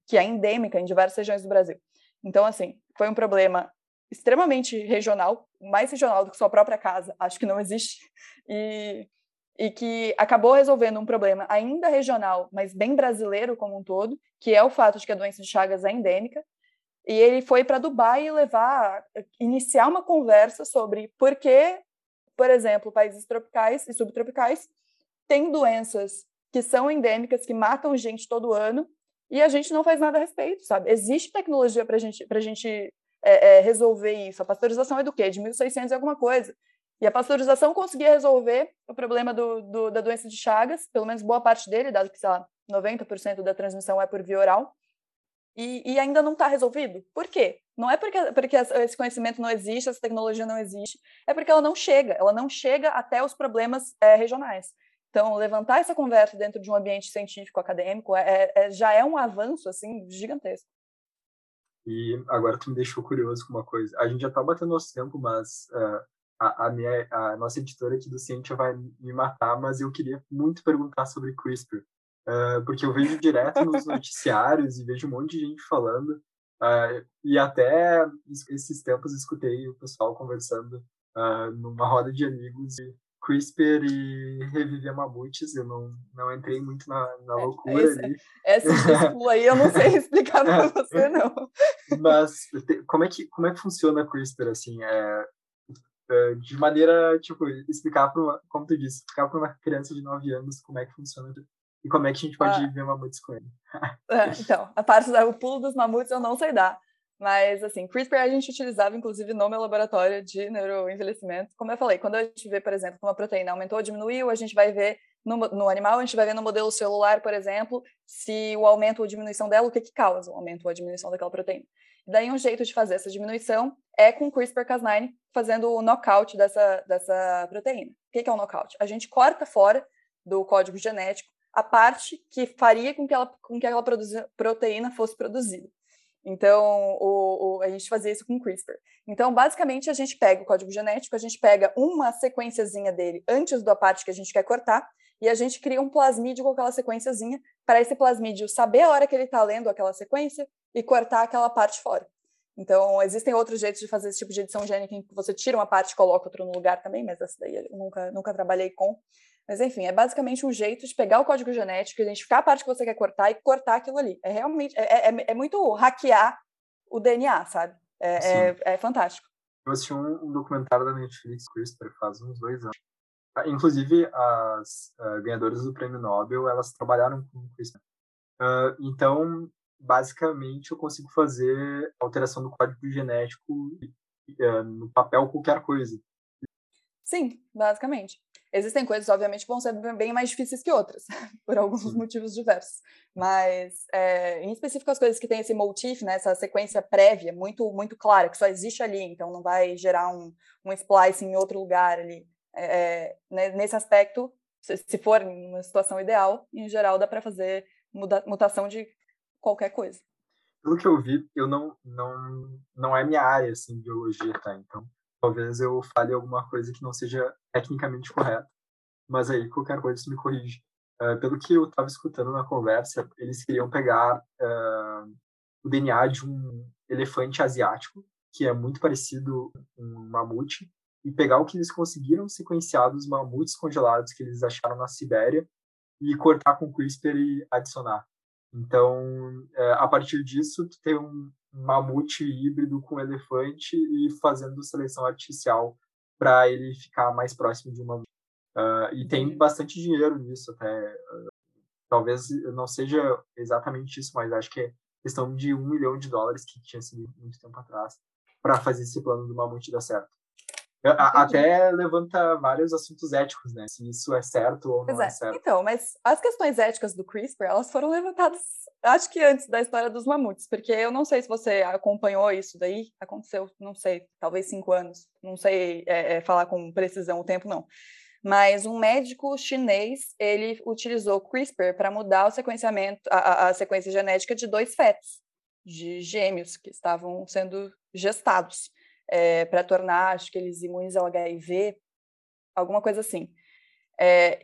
que é endêmica em diversas regiões do Brasil. Então, assim, foi um problema extremamente regional, mais regional do que sua própria casa, acho que não existe, e, e que acabou resolvendo um problema ainda regional, mas bem brasileiro como um todo, que é o fato de que a doença de Chagas é endêmica, e ele foi para Dubai levar, iniciar uma conversa sobre por que, por exemplo, países tropicais e subtropicais têm doenças que são endêmicas, que matam gente todo ano, e a gente não faz nada a respeito, sabe? Existe tecnologia para gente, a gente é, é, resolver isso. A pasteurização é do quê? De 1600 e alguma coisa. E a pasteurização conseguia resolver o problema do, do, da doença de Chagas, pelo menos boa parte dele, dado que, sei lá, 90% da transmissão é por via oral, e, e ainda não está resolvido. Por quê? Não é porque, porque esse conhecimento não existe, essa tecnologia não existe, é porque ela não chega, ela não chega até os problemas é, regionais. Então, levantar essa conversa dentro de um ambiente científico, acadêmico, é, é, já é um avanço, assim, gigantesco. E agora tu me deixou curioso com uma coisa. A gente já está batendo nosso tempo, mas uh, a, a, minha, a nossa editora aqui do Ciência vai me matar, mas eu queria muito perguntar sobre CRISPR. Uh, porque eu vejo direto nos noticiários e vejo um monte de gente falando. Uh, e até esses tempos escutei o pessoal conversando numa roda de amigos e CRISPR e reviver mamutes, eu não, não entrei muito na, na é, loucura esse, ali. Essa desculpa aí eu não sei explicar para você, não. Mas como é que, como é que funciona a CRISPR, assim, é, é de maneira, tipo, explicar para uma, como tu disse, explicar para uma criança de 9 anos como é que funciona e como é que a gente pode ah. ver mamutes com ele. É, então, a parte do pulo dos mamutes eu não sei dar. Mas, assim, CRISPR a gente utilizava, inclusive, no meu laboratório de neuroenvelhecimento. Como eu falei, quando a gente vê, por exemplo, que uma proteína aumentou ou diminuiu, a gente vai ver no, no, animal, a gente vai ver no modelo celular, por exemplo, se o aumento ou diminuição dela, o que, que causa o aumento ou a diminuição daquela proteína. Daí, um jeito de fazer essa diminuição é com CRISPR-Cas9, fazendo o knockout dessa, dessa proteína. O que, que é o knockout? A gente corta fora do código genético a parte que faria com que, ela, com que aquela proteína fosse produzida. Então, o, o, a gente fazia isso com CRISPR. Então, basicamente, a gente pega o código genético, a gente pega uma sequenciazinha dele antes da parte que a gente quer cortar, e a gente cria um plasmídio com aquela sequenciazinha, para esse plasmídio saber a hora que ele está lendo aquela sequência e cortar aquela parte fora. Então, existem outros jeitos de fazer esse tipo de edição gênica em que você tira uma parte e coloca outra no lugar também, mas essa daí eu nunca, nunca trabalhei com. Mas enfim, é basicamente um jeito de pegar o código genético, identificar a parte que você quer cortar e cortar aquilo ali. É realmente é, é, é muito hackear o DNA, sabe? É, é, é, fantástico. Eu assisti um, um, documentário da Netflix CRISPR faz uns dois anos. Ah, inclusive, as uh, ganhadoras do prêmio Nobel, elas trabalharam com CRISPR. Uh, então, basicamente, eu consigo fazer alteração do código genético uh, no papel qualquer coisa. Sim, basicamente. Existem coisas, obviamente, que vão ser bem mais difíceis que outras, por alguns Sim. motivos diversos. Mas, é, em específico, as coisas que têm esse motif, né, essa sequência prévia, muito, muito clara, que só existe ali, então não vai gerar um, um splice em outro lugar ali. É, é nesse aspecto, se, se for uma situação ideal, em geral, dá para fazer muda, mutação de qualquer coisa. Pelo que eu vi, eu não, não, não é minha área, assim, biologia, tá? Então, talvez eu fale alguma coisa que não seja tecnicamente correta, mas aí qualquer coisa você me corrige. Uh, pelo que eu estava escutando na conversa, eles queriam pegar uh, o DNA de um elefante asiático, que é muito parecido com um mamute, e pegar o que eles conseguiram sequenciar dos mamutes congelados que eles acharam na Sibéria e cortar com CRISPR e adicionar. Então, uh, a partir disso, tu tem um mamute híbrido com elefante e fazendo seleção artificial para ele ficar mais próximo de uma. Uh, e tem bastante dinheiro nisso até. Uh, talvez não seja exatamente isso, mas acho que é questão de um milhão de dólares que tinha sido muito tempo atrás para fazer esse plano do mamute dar certo. Até levanta vários assuntos éticos, né? Se isso é certo ou não é. é. certo. Então, mas as questões éticas do CRISPR, elas foram levantadas, acho que antes da história dos mamutes, porque eu não sei se você acompanhou isso daí, aconteceu, não sei, talvez cinco anos, não sei é, é, falar com precisão o tempo, não. Mas um médico chinês, ele utilizou CRISPR para mudar o sequenciamento, a, a sequência genética de dois fetos, de gêmeos que estavam sendo gestados é, para tornar, acho que eles imunes ao HIV, alguma coisa assim. É,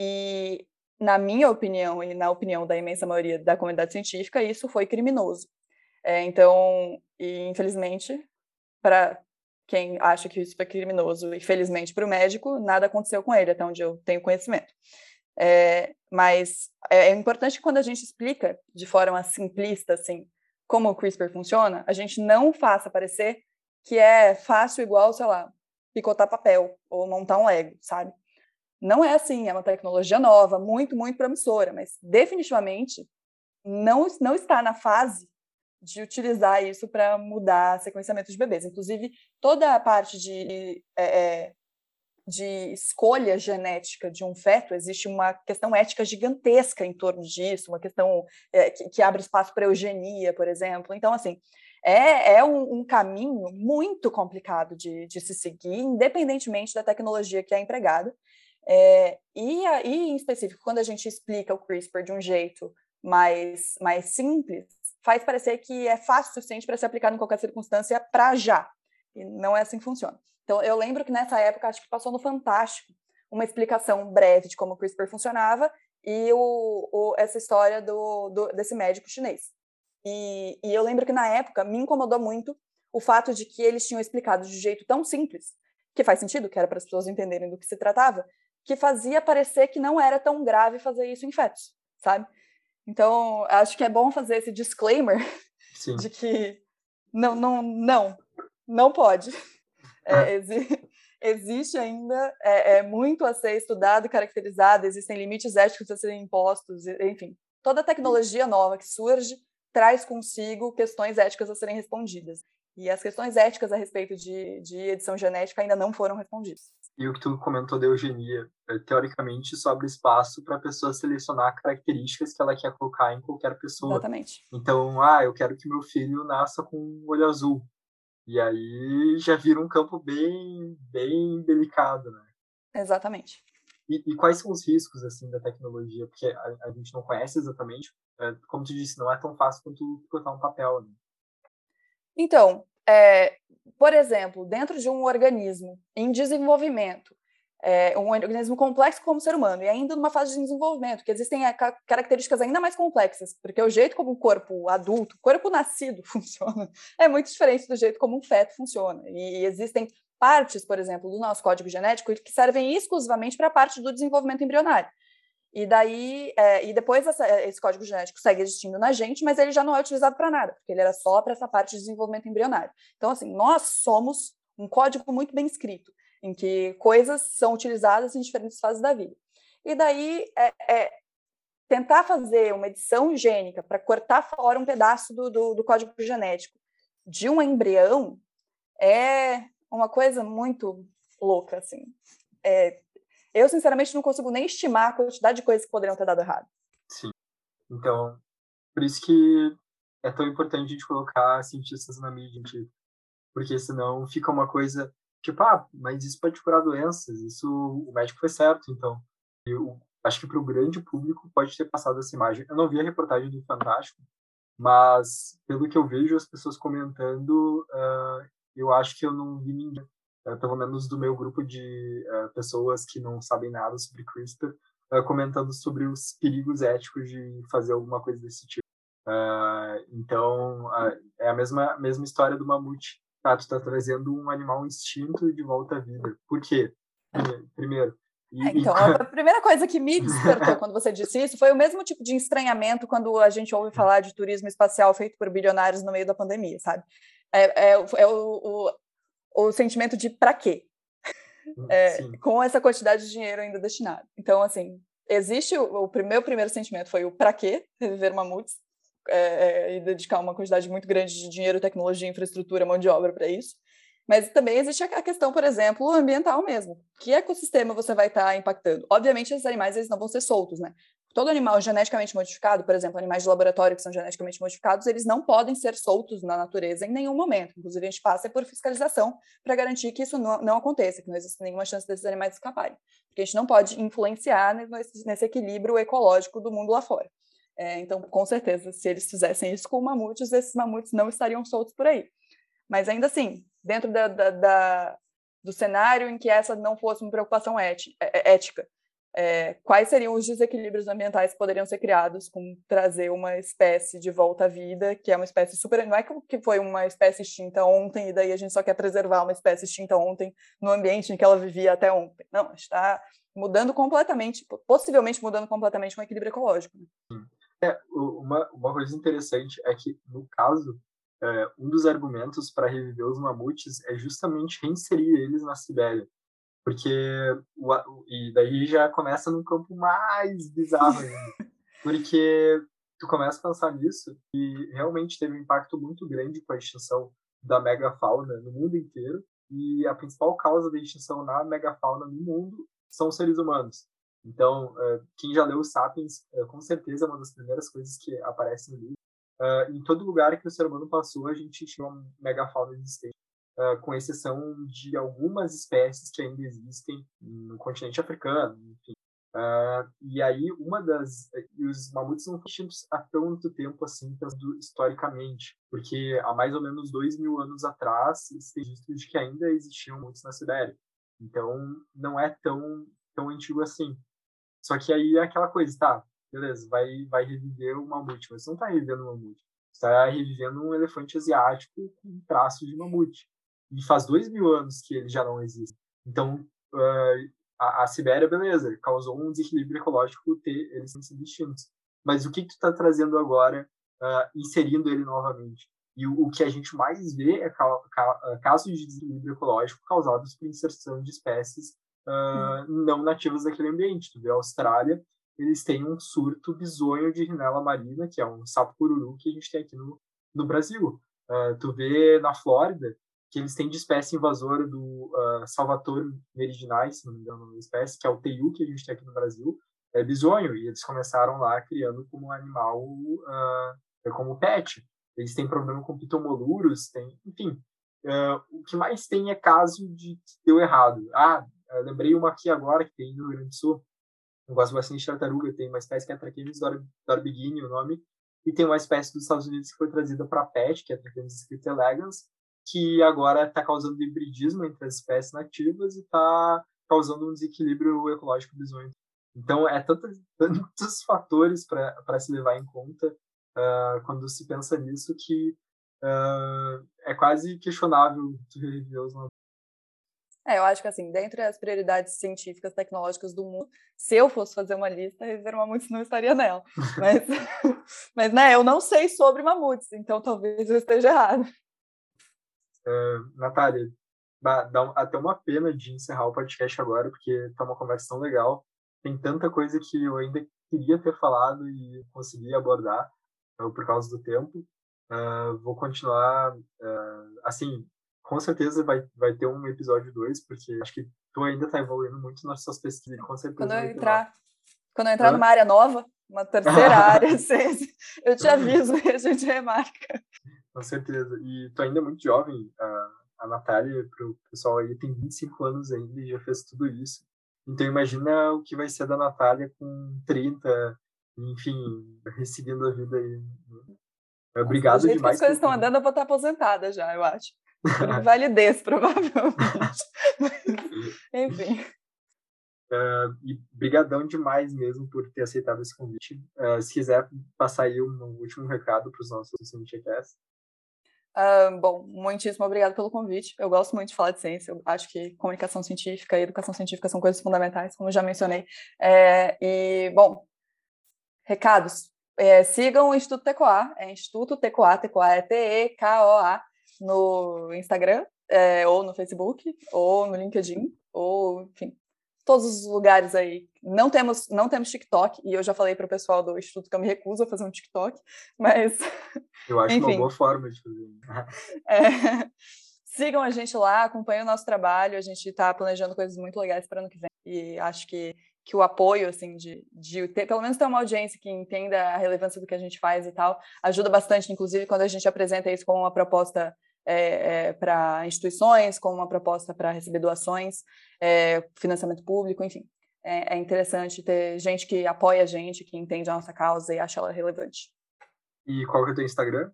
e, na minha opinião, e na opinião da imensa maioria da comunidade científica, isso foi criminoso. É, então, e, infelizmente, para quem acha que isso foi criminoso, e felizmente para o médico, nada aconteceu com ele, até onde eu tenho conhecimento. Mas é, é importante que quando a gente explica de forma simplista, assim, como o CRISPR funciona, a gente não faça parecer que é fácil igual, sei lá, picotar papel ou montar um Lego, sabe? Não é assim, é uma tecnologia nova, muito, muito promissora, mas definitivamente não, não está na fase de utilizar isso para mudar sequenciamento de bebês. Inclusive, toda a parte de, é, é, de escolha genética de um feto, existe uma questão ética gigantesca em torno disso, uma questão é, que, que abre espaço para eugenia, por exemplo. Então, assim, é, é um, um, caminho muito complicado de, de, se seguir, independentemente da tecnologia que é empregada. É, e, e, em específico, quando a gente explica o CRISPR de um jeito mais, mais simples, faz parecer que é fácil o suficiente para ser aplicado em qualquer circunstância para já. E não é assim que funciona. Então, eu lembro que nessa época, acho que passou no Fantástico, uma explicação breve de como o CRISPR funcionava e o, o, essa história do, do, desse médico chinês. E, e eu lembro que na época me incomodou muito o fato de que eles tinham explicado de um jeito tão simples, que faz sentido, que era para as pessoas entenderem do que se tratava, que fazia parecer que não era tão grave fazer isso em fetos, sabe? Então, acho que é bom fazer esse disclaimer Sim. de que não, não, não, não pode. É, ah. exi existe ainda é, é, muito a ser estudado e caracterizado, existem limites éticos a serem impostos, enfim. Toda tecnologia nova que surge traz consigo questões éticas a serem respondidas. E as questões éticas a respeito de, de edição genética ainda não foram respondidas. E o que tu comentou da eugenia, é, teoricamente sobre espaço para a pessoa selecionar características que ela quer colocar em qualquer pessoa. Exatamente. Então, ah, eu quero que meu filho nasça com um olho azul. E aí já vira um campo bem, bem delicado, né? Exatamente. E, e, quais são os riscos assim da tecnologia? Porque a, a gente não conhece exatamente. É, como tu disse, não é tão fácil quanto botar um papel. Né? Então, é, por exemplo, dentro de um organismo em desenvolvimento, é, um organismo complexo como o ser humano, e ainda numa fase de desenvolvimento, que existem é, características ainda mais complexas, porque o jeito como um corpo adulto, corpo nascido funciona, é muito diferente do jeito como um feto funciona. E existem partes, por exemplo, do nosso código genético que servem exclusivamente para a parte do desenvolvimento embrionário. E daí, é, e depois essa, esse código genético segue existindo na gente, mas ele já não é utilizado para nada, porque ele era só para essa parte de desenvolvimento embrionário. Então, assim, nós somos um código muito bem escrito, em que coisas são utilizadas em diferentes fases da vida. E daí, é, é tentar fazer uma edição gênica para cortar fora um pedaço do, do, do código genético de um embrião é uma coisa muito louca, assim. É, eu, sinceramente, não consigo nem estimar a quantidade de coisas que poderiam ter dado errado. Sim. Então, por isso que é tão importante a gente colocar cientistas na mídia, tipo, porque senão fica uma coisa tipo, ah, mas isso pode curar doenças, isso o médico foi certo, então. Eu acho que para o grande público pode ter passado essa imagem. Eu não vi a reportagem do Fantástico, mas pelo que eu vejo as pessoas comentando, uh, eu acho que eu não vi ninguém, pelo menos do meu grupo de uh, pessoas que não sabem nada sobre CRISPR, uh, comentando sobre os perigos éticos de fazer alguma coisa desse tipo. então, é a mesma, mesma história do mamute. Tá, tu tá trazendo um animal instinto de volta à vida. Por quê? Primeiro, é, então, a primeira coisa que me despertou quando você disse isso foi o mesmo tipo de estranhamento quando a gente ouve falar de turismo espacial feito por bilionários no meio da pandemia, sabe? É, é, é o, o, o sentimento de para quê? é, com essa quantidade de dinheiro ainda destinado. Então, assim, existe o, o meu primeiro sentimento foi o para quê reviver mamutes é, é, e dedicar uma quantidade muito grande de dinheiro, tecnologia, infraestrutura, mão de obra para isso. Mas também existe a questão, por exemplo, ambiental mesmo. Que ecossistema você vai estar tá impactando? Obviamente, esses animais eles não vão ser soltos, né? Todo animal geneticamente modificado, por exemplo, animais de laboratório que são geneticamente modificados, eles não podem ser soltos na natureza em nenhum momento. Inclusive, a gente passa por fiscalização para garantir que isso não, não, aconteça, que não existe nenhuma chance desses animais escaparem. Porque a gente não pode influenciar nesse, nesse equilíbrio ecológico do mundo lá fora. É, então, com certeza, se eles fizessem isso com mamutes, esses mamutes não estariam soltos por aí. Mas ainda assim, dentro da, da, da, do cenário em que essa não fosse uma preocupação ética, é, é, ética, é, quais seriam os desequilíbrios ambientais que poderiam ser criados com trazer uma espécie de volta à vida, que é uma espécie super. Não é que foi uma espécie extinta ontem e daí a gente só quer preservar uma espécie extinta ontem no ambiente em que ela vivia até ontem. Não, está mudando completamente, possivelmente mudando completamente um equilíbrio ecológico. Né? É, uma, uma coisa interessante é que, no caso, é, um dos argumentos para reviver os mamutes é justamente reinserir eles na Sibéria. Porque, o, e daí já começa num campo mais bizarro ainda. Porque tu começa a pensar nisso e realmente teve um impacto muito grande com a extinção da megafauna no mundo inteiro. E a principal causa da extinção na megafauna no mundo são os seres humanos. Então, é, quem já leu Sapiens, é, com certeza é uma das primeiras coisas que aparece no livro Uh, em todo lugar que o ser humano passou, a gente tinha uma megafauna existente, uh, com exceção de algumas espécies que ainda existem no continente africano, enfim. Uh, e aí, uma das. Os mamutes não foram extintos há tanto tempo assim, pensando historicamente, porque há mais ou menos dois mil anos atrás, tem registro de que ainda existiam mamutes na Sibéria. Então, não é tão, tão antigo assim. Só que aí é aquela coisa, tá? Beleza, vai, vai reviver o mamute, mas você não está revivendo o mamute. Você está revivendo um elefante asiático com traços de mamute. E faz dois mil anos que ele já não existe. Então, uh, a, a, Sibéria, beleza, causou um desequilíbrio ecológico ter eles sendo extintos. Mas o que, que tu está trazendo agora, uh, inserindo ele novamente? E o, o, que a gente mais vê é ca, ca, casos de desequilíbrio ecológico causados por inserção de espécies uh, não nativas daquele ambiente. Tu vê a Austrália, eles têm um surto bizonho de rinela marina, que é um sapo cururu que a gente tem aqui no, no Brasil. Uh, tu vê na Flórida que eles têm de espécie invasora do uh, Salvatore meridionais, se não me engano, uma espécie, que é o teiu que a gente tem aqui no Brasil, é bizonho, e eles começaram lá criando como animal, uh, como pet. Eles têm problema com pitomoluros, tem, enfim. Uh, o que mais tem é caso de que deu errado. Ah, lembrei uma aqui agora que tem no Rio Grande do Sul, eu gosto bastante de tartaruga, tem uma espécie que é Trachemis dorbigini, o nome, e tem uma espécie dos Estados Unidos que foi trazida para pet, que é a Trachemis elegans, que agora está causando hibridismo entre as espécies nativas e está causando um desequilíbrio ecológico bizonho. Então, é tantos, tantos fatores para se levar em conta uh, quando se pensa nisso que uh, é quase questionável tu reviver os é, eu acho que assim, dentre as prioridades científicas, tecnológicas do mundo, se eu fosse fazer uma lista, reviver mamutes não estaria nela. Mas, mas né, eu não sei sobre mamutes, então talvez eu esteja errado. Uh, Natália, dá, dá até uma pena de encerrar o podcast agora, porque tá uma conversa tão legal. Tem tanta coisa que eu ainda queria ter falado e consegui abordar uh, por causa do tempo. Uh, vou continuar, assim, com certeza vai, vai ter um episódio 2, porque acho que tu ainda está evoluindo muito nas suas pesquisas, com certeza. Quando eu entrar, quando eu entrar numa área nova, uma terceira área, eu te aviso e a gente remarca. Com certeza. E tu ainda é muito jovem, a, a Natália, para o pessoal aí, tem 25 anos ainda e já fez tudo isso. Então imagina o que vai ser da Natália com 30, enfim, recebendo a vida aí. Obrigado Nossa, demais. as coisas estão andando, eu vou estar aposentada já, eu acho. Por invalidez, provavelmente. Enfim. Uh, e brigadão demais mesmo por ter aceitado esse convite. Uh, se quiser passar aí um último recado para os nossos CientiaCast. Uh, bom, muitíssimo obrigado pelo convite. Eu gosto muito de falar de ciência. Eu acho que comunicação científica e educação científica são coisas fundamentais, como eu já mencionei. É, e, bom, recados. É, sigam o Instituto Tecoa, é Instituto Tecoa, Tecoa é T-E-K-O-A, no Instagram é, ou no Facebook, ou no LinkedIn, ou, enfim, todos os lugares aí. Não temos, não temos TikTok, e eu já falei para o pessoal do Instituto que eu me recuso a fazer um TikTok, mas. Eu acho enfim, uma boa forma de fazer. é, sigam a gente lá, acompanhem o nosso trabalho, a gente está planejando coisas muito legais para ano que vem, e acho que que o apoio, assim, de, de ter, pelo menos ter uma audiência que entenda a relevância do que a gente faz e tal, ajuda bastante, inclusive quando a gente apresenta isso como uma proposta é, é, para instituições, como uma proposta para receber doações, é, financiamento público, enfim. É, é, interessante ter gente que apoia a gente, que entende a nossa causa e acha ela relevante. E qual que é o teu Instagram?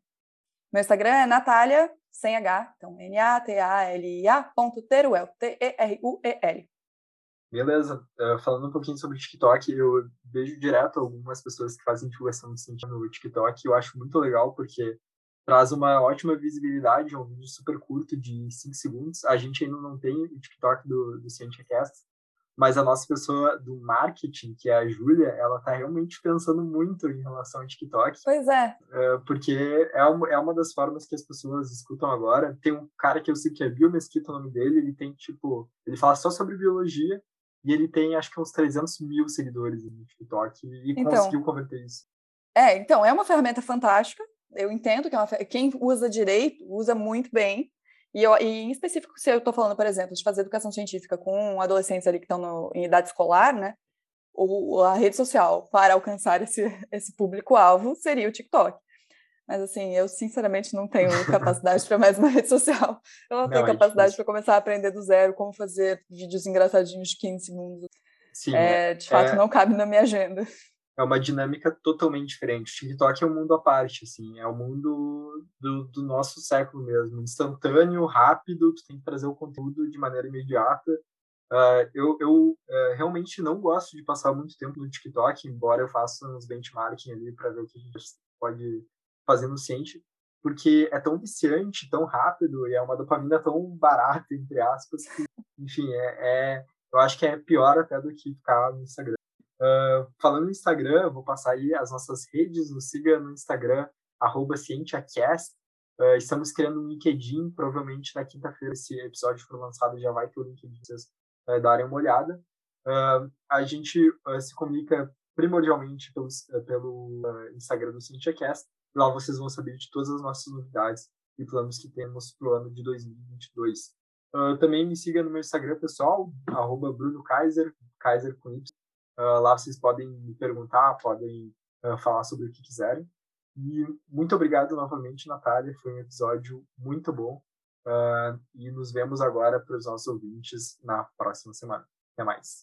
Meu Instagram é Natália, sem H, então N-A-T-A-L-I-A ponto Teruel, T-E-R-U-E-L. Beleza. Uh, falando um pouquinho sobre o TikTok, eu vejo direto algumas pessoas que fazem divulgação de ciência no TikTok e eu acho muito legal porque traz uma ótima visibilidade, é um vídeo super curto de 5 segundos. A gente ainda não tem o TikTok do, do Scientcast, mas a nossa pessoa do marketing, que é a Júlia, ela tá realmente pensando muito em relação ao TikTok. Pois é. Uh, porque é uma, é uma das formas que as pessoas escutam agora. Tem um cara que eu sei que é Bill Mesquita, o nome dele, ele tem, tipo, ele fala só sobre biologia, e ele tem, acho que uns 300 mil seguidores no TikTok e então, conseguiu converter isso. É, então, é uma ferramenta fantástica. Eu entendo que é uma, quem usa direito usa muito bem. E, eu, e em específico, se eu estou falando, por exemplo, de fazer educação científica com adolescentes ali que estão em idade escolar, né? O, a rede social para alcançar esse, esse público-alvo seria o TikTok. Mas assim, eu sinceramente não tenho capacidade para mais uma rede social. Eu não, não tenho é capacidade para começar a aprender do zero como fazer vídeos engraçadinhos de 15 segundos. Sim, é, de fato, é... não cabe na minha agenda. É uma dinâmica totalmente diferente. O TikTok é um mundo à parte, assim, é o um mundo do, do nosso século mesmo, instantâneo, rápido, tu tem que trazer o conteúdo de maneira imediata. Uh, eu, eu uh, realmente não gosto de passar muito tempo no TikTok, embora eu faça uns benchmarking ali para ver o que a gente pode fazendo ciente, porque é tão viciante, tão rápido e é uma dopamina tão barata, entre aspas, que, enfim, é, é eu acho que é pior até do que ficar no Instagram. Uh, falando no Instagram, vou passar aí as nossas redes, nos siga no Instagram, arroba CientiaCast. Uh, estamos criando um LinkedIn, provavelmente na quinta-feira, esse episódio for lançado, já vai ter o LinkedIn vocês uh, darem uma olhada. A gente se comunica primordialmente pelo, Instagram do CientiaCast, Lá vocês vão saber de todas as nossas novidades e planos que temos para o ano de 2022. Uh, também me siga no meu Instagram pessoal, arroba Bruno Kaiser, Kaiser com Y. Uh, lá vocês podem me perguntar, podem uh, falar sobre o que quiserem. E muito obrigado novamente, Natália. Foi um episódio muito bom. e nos vemos agora para os nossos ouvintes na próxima semana. Até mais.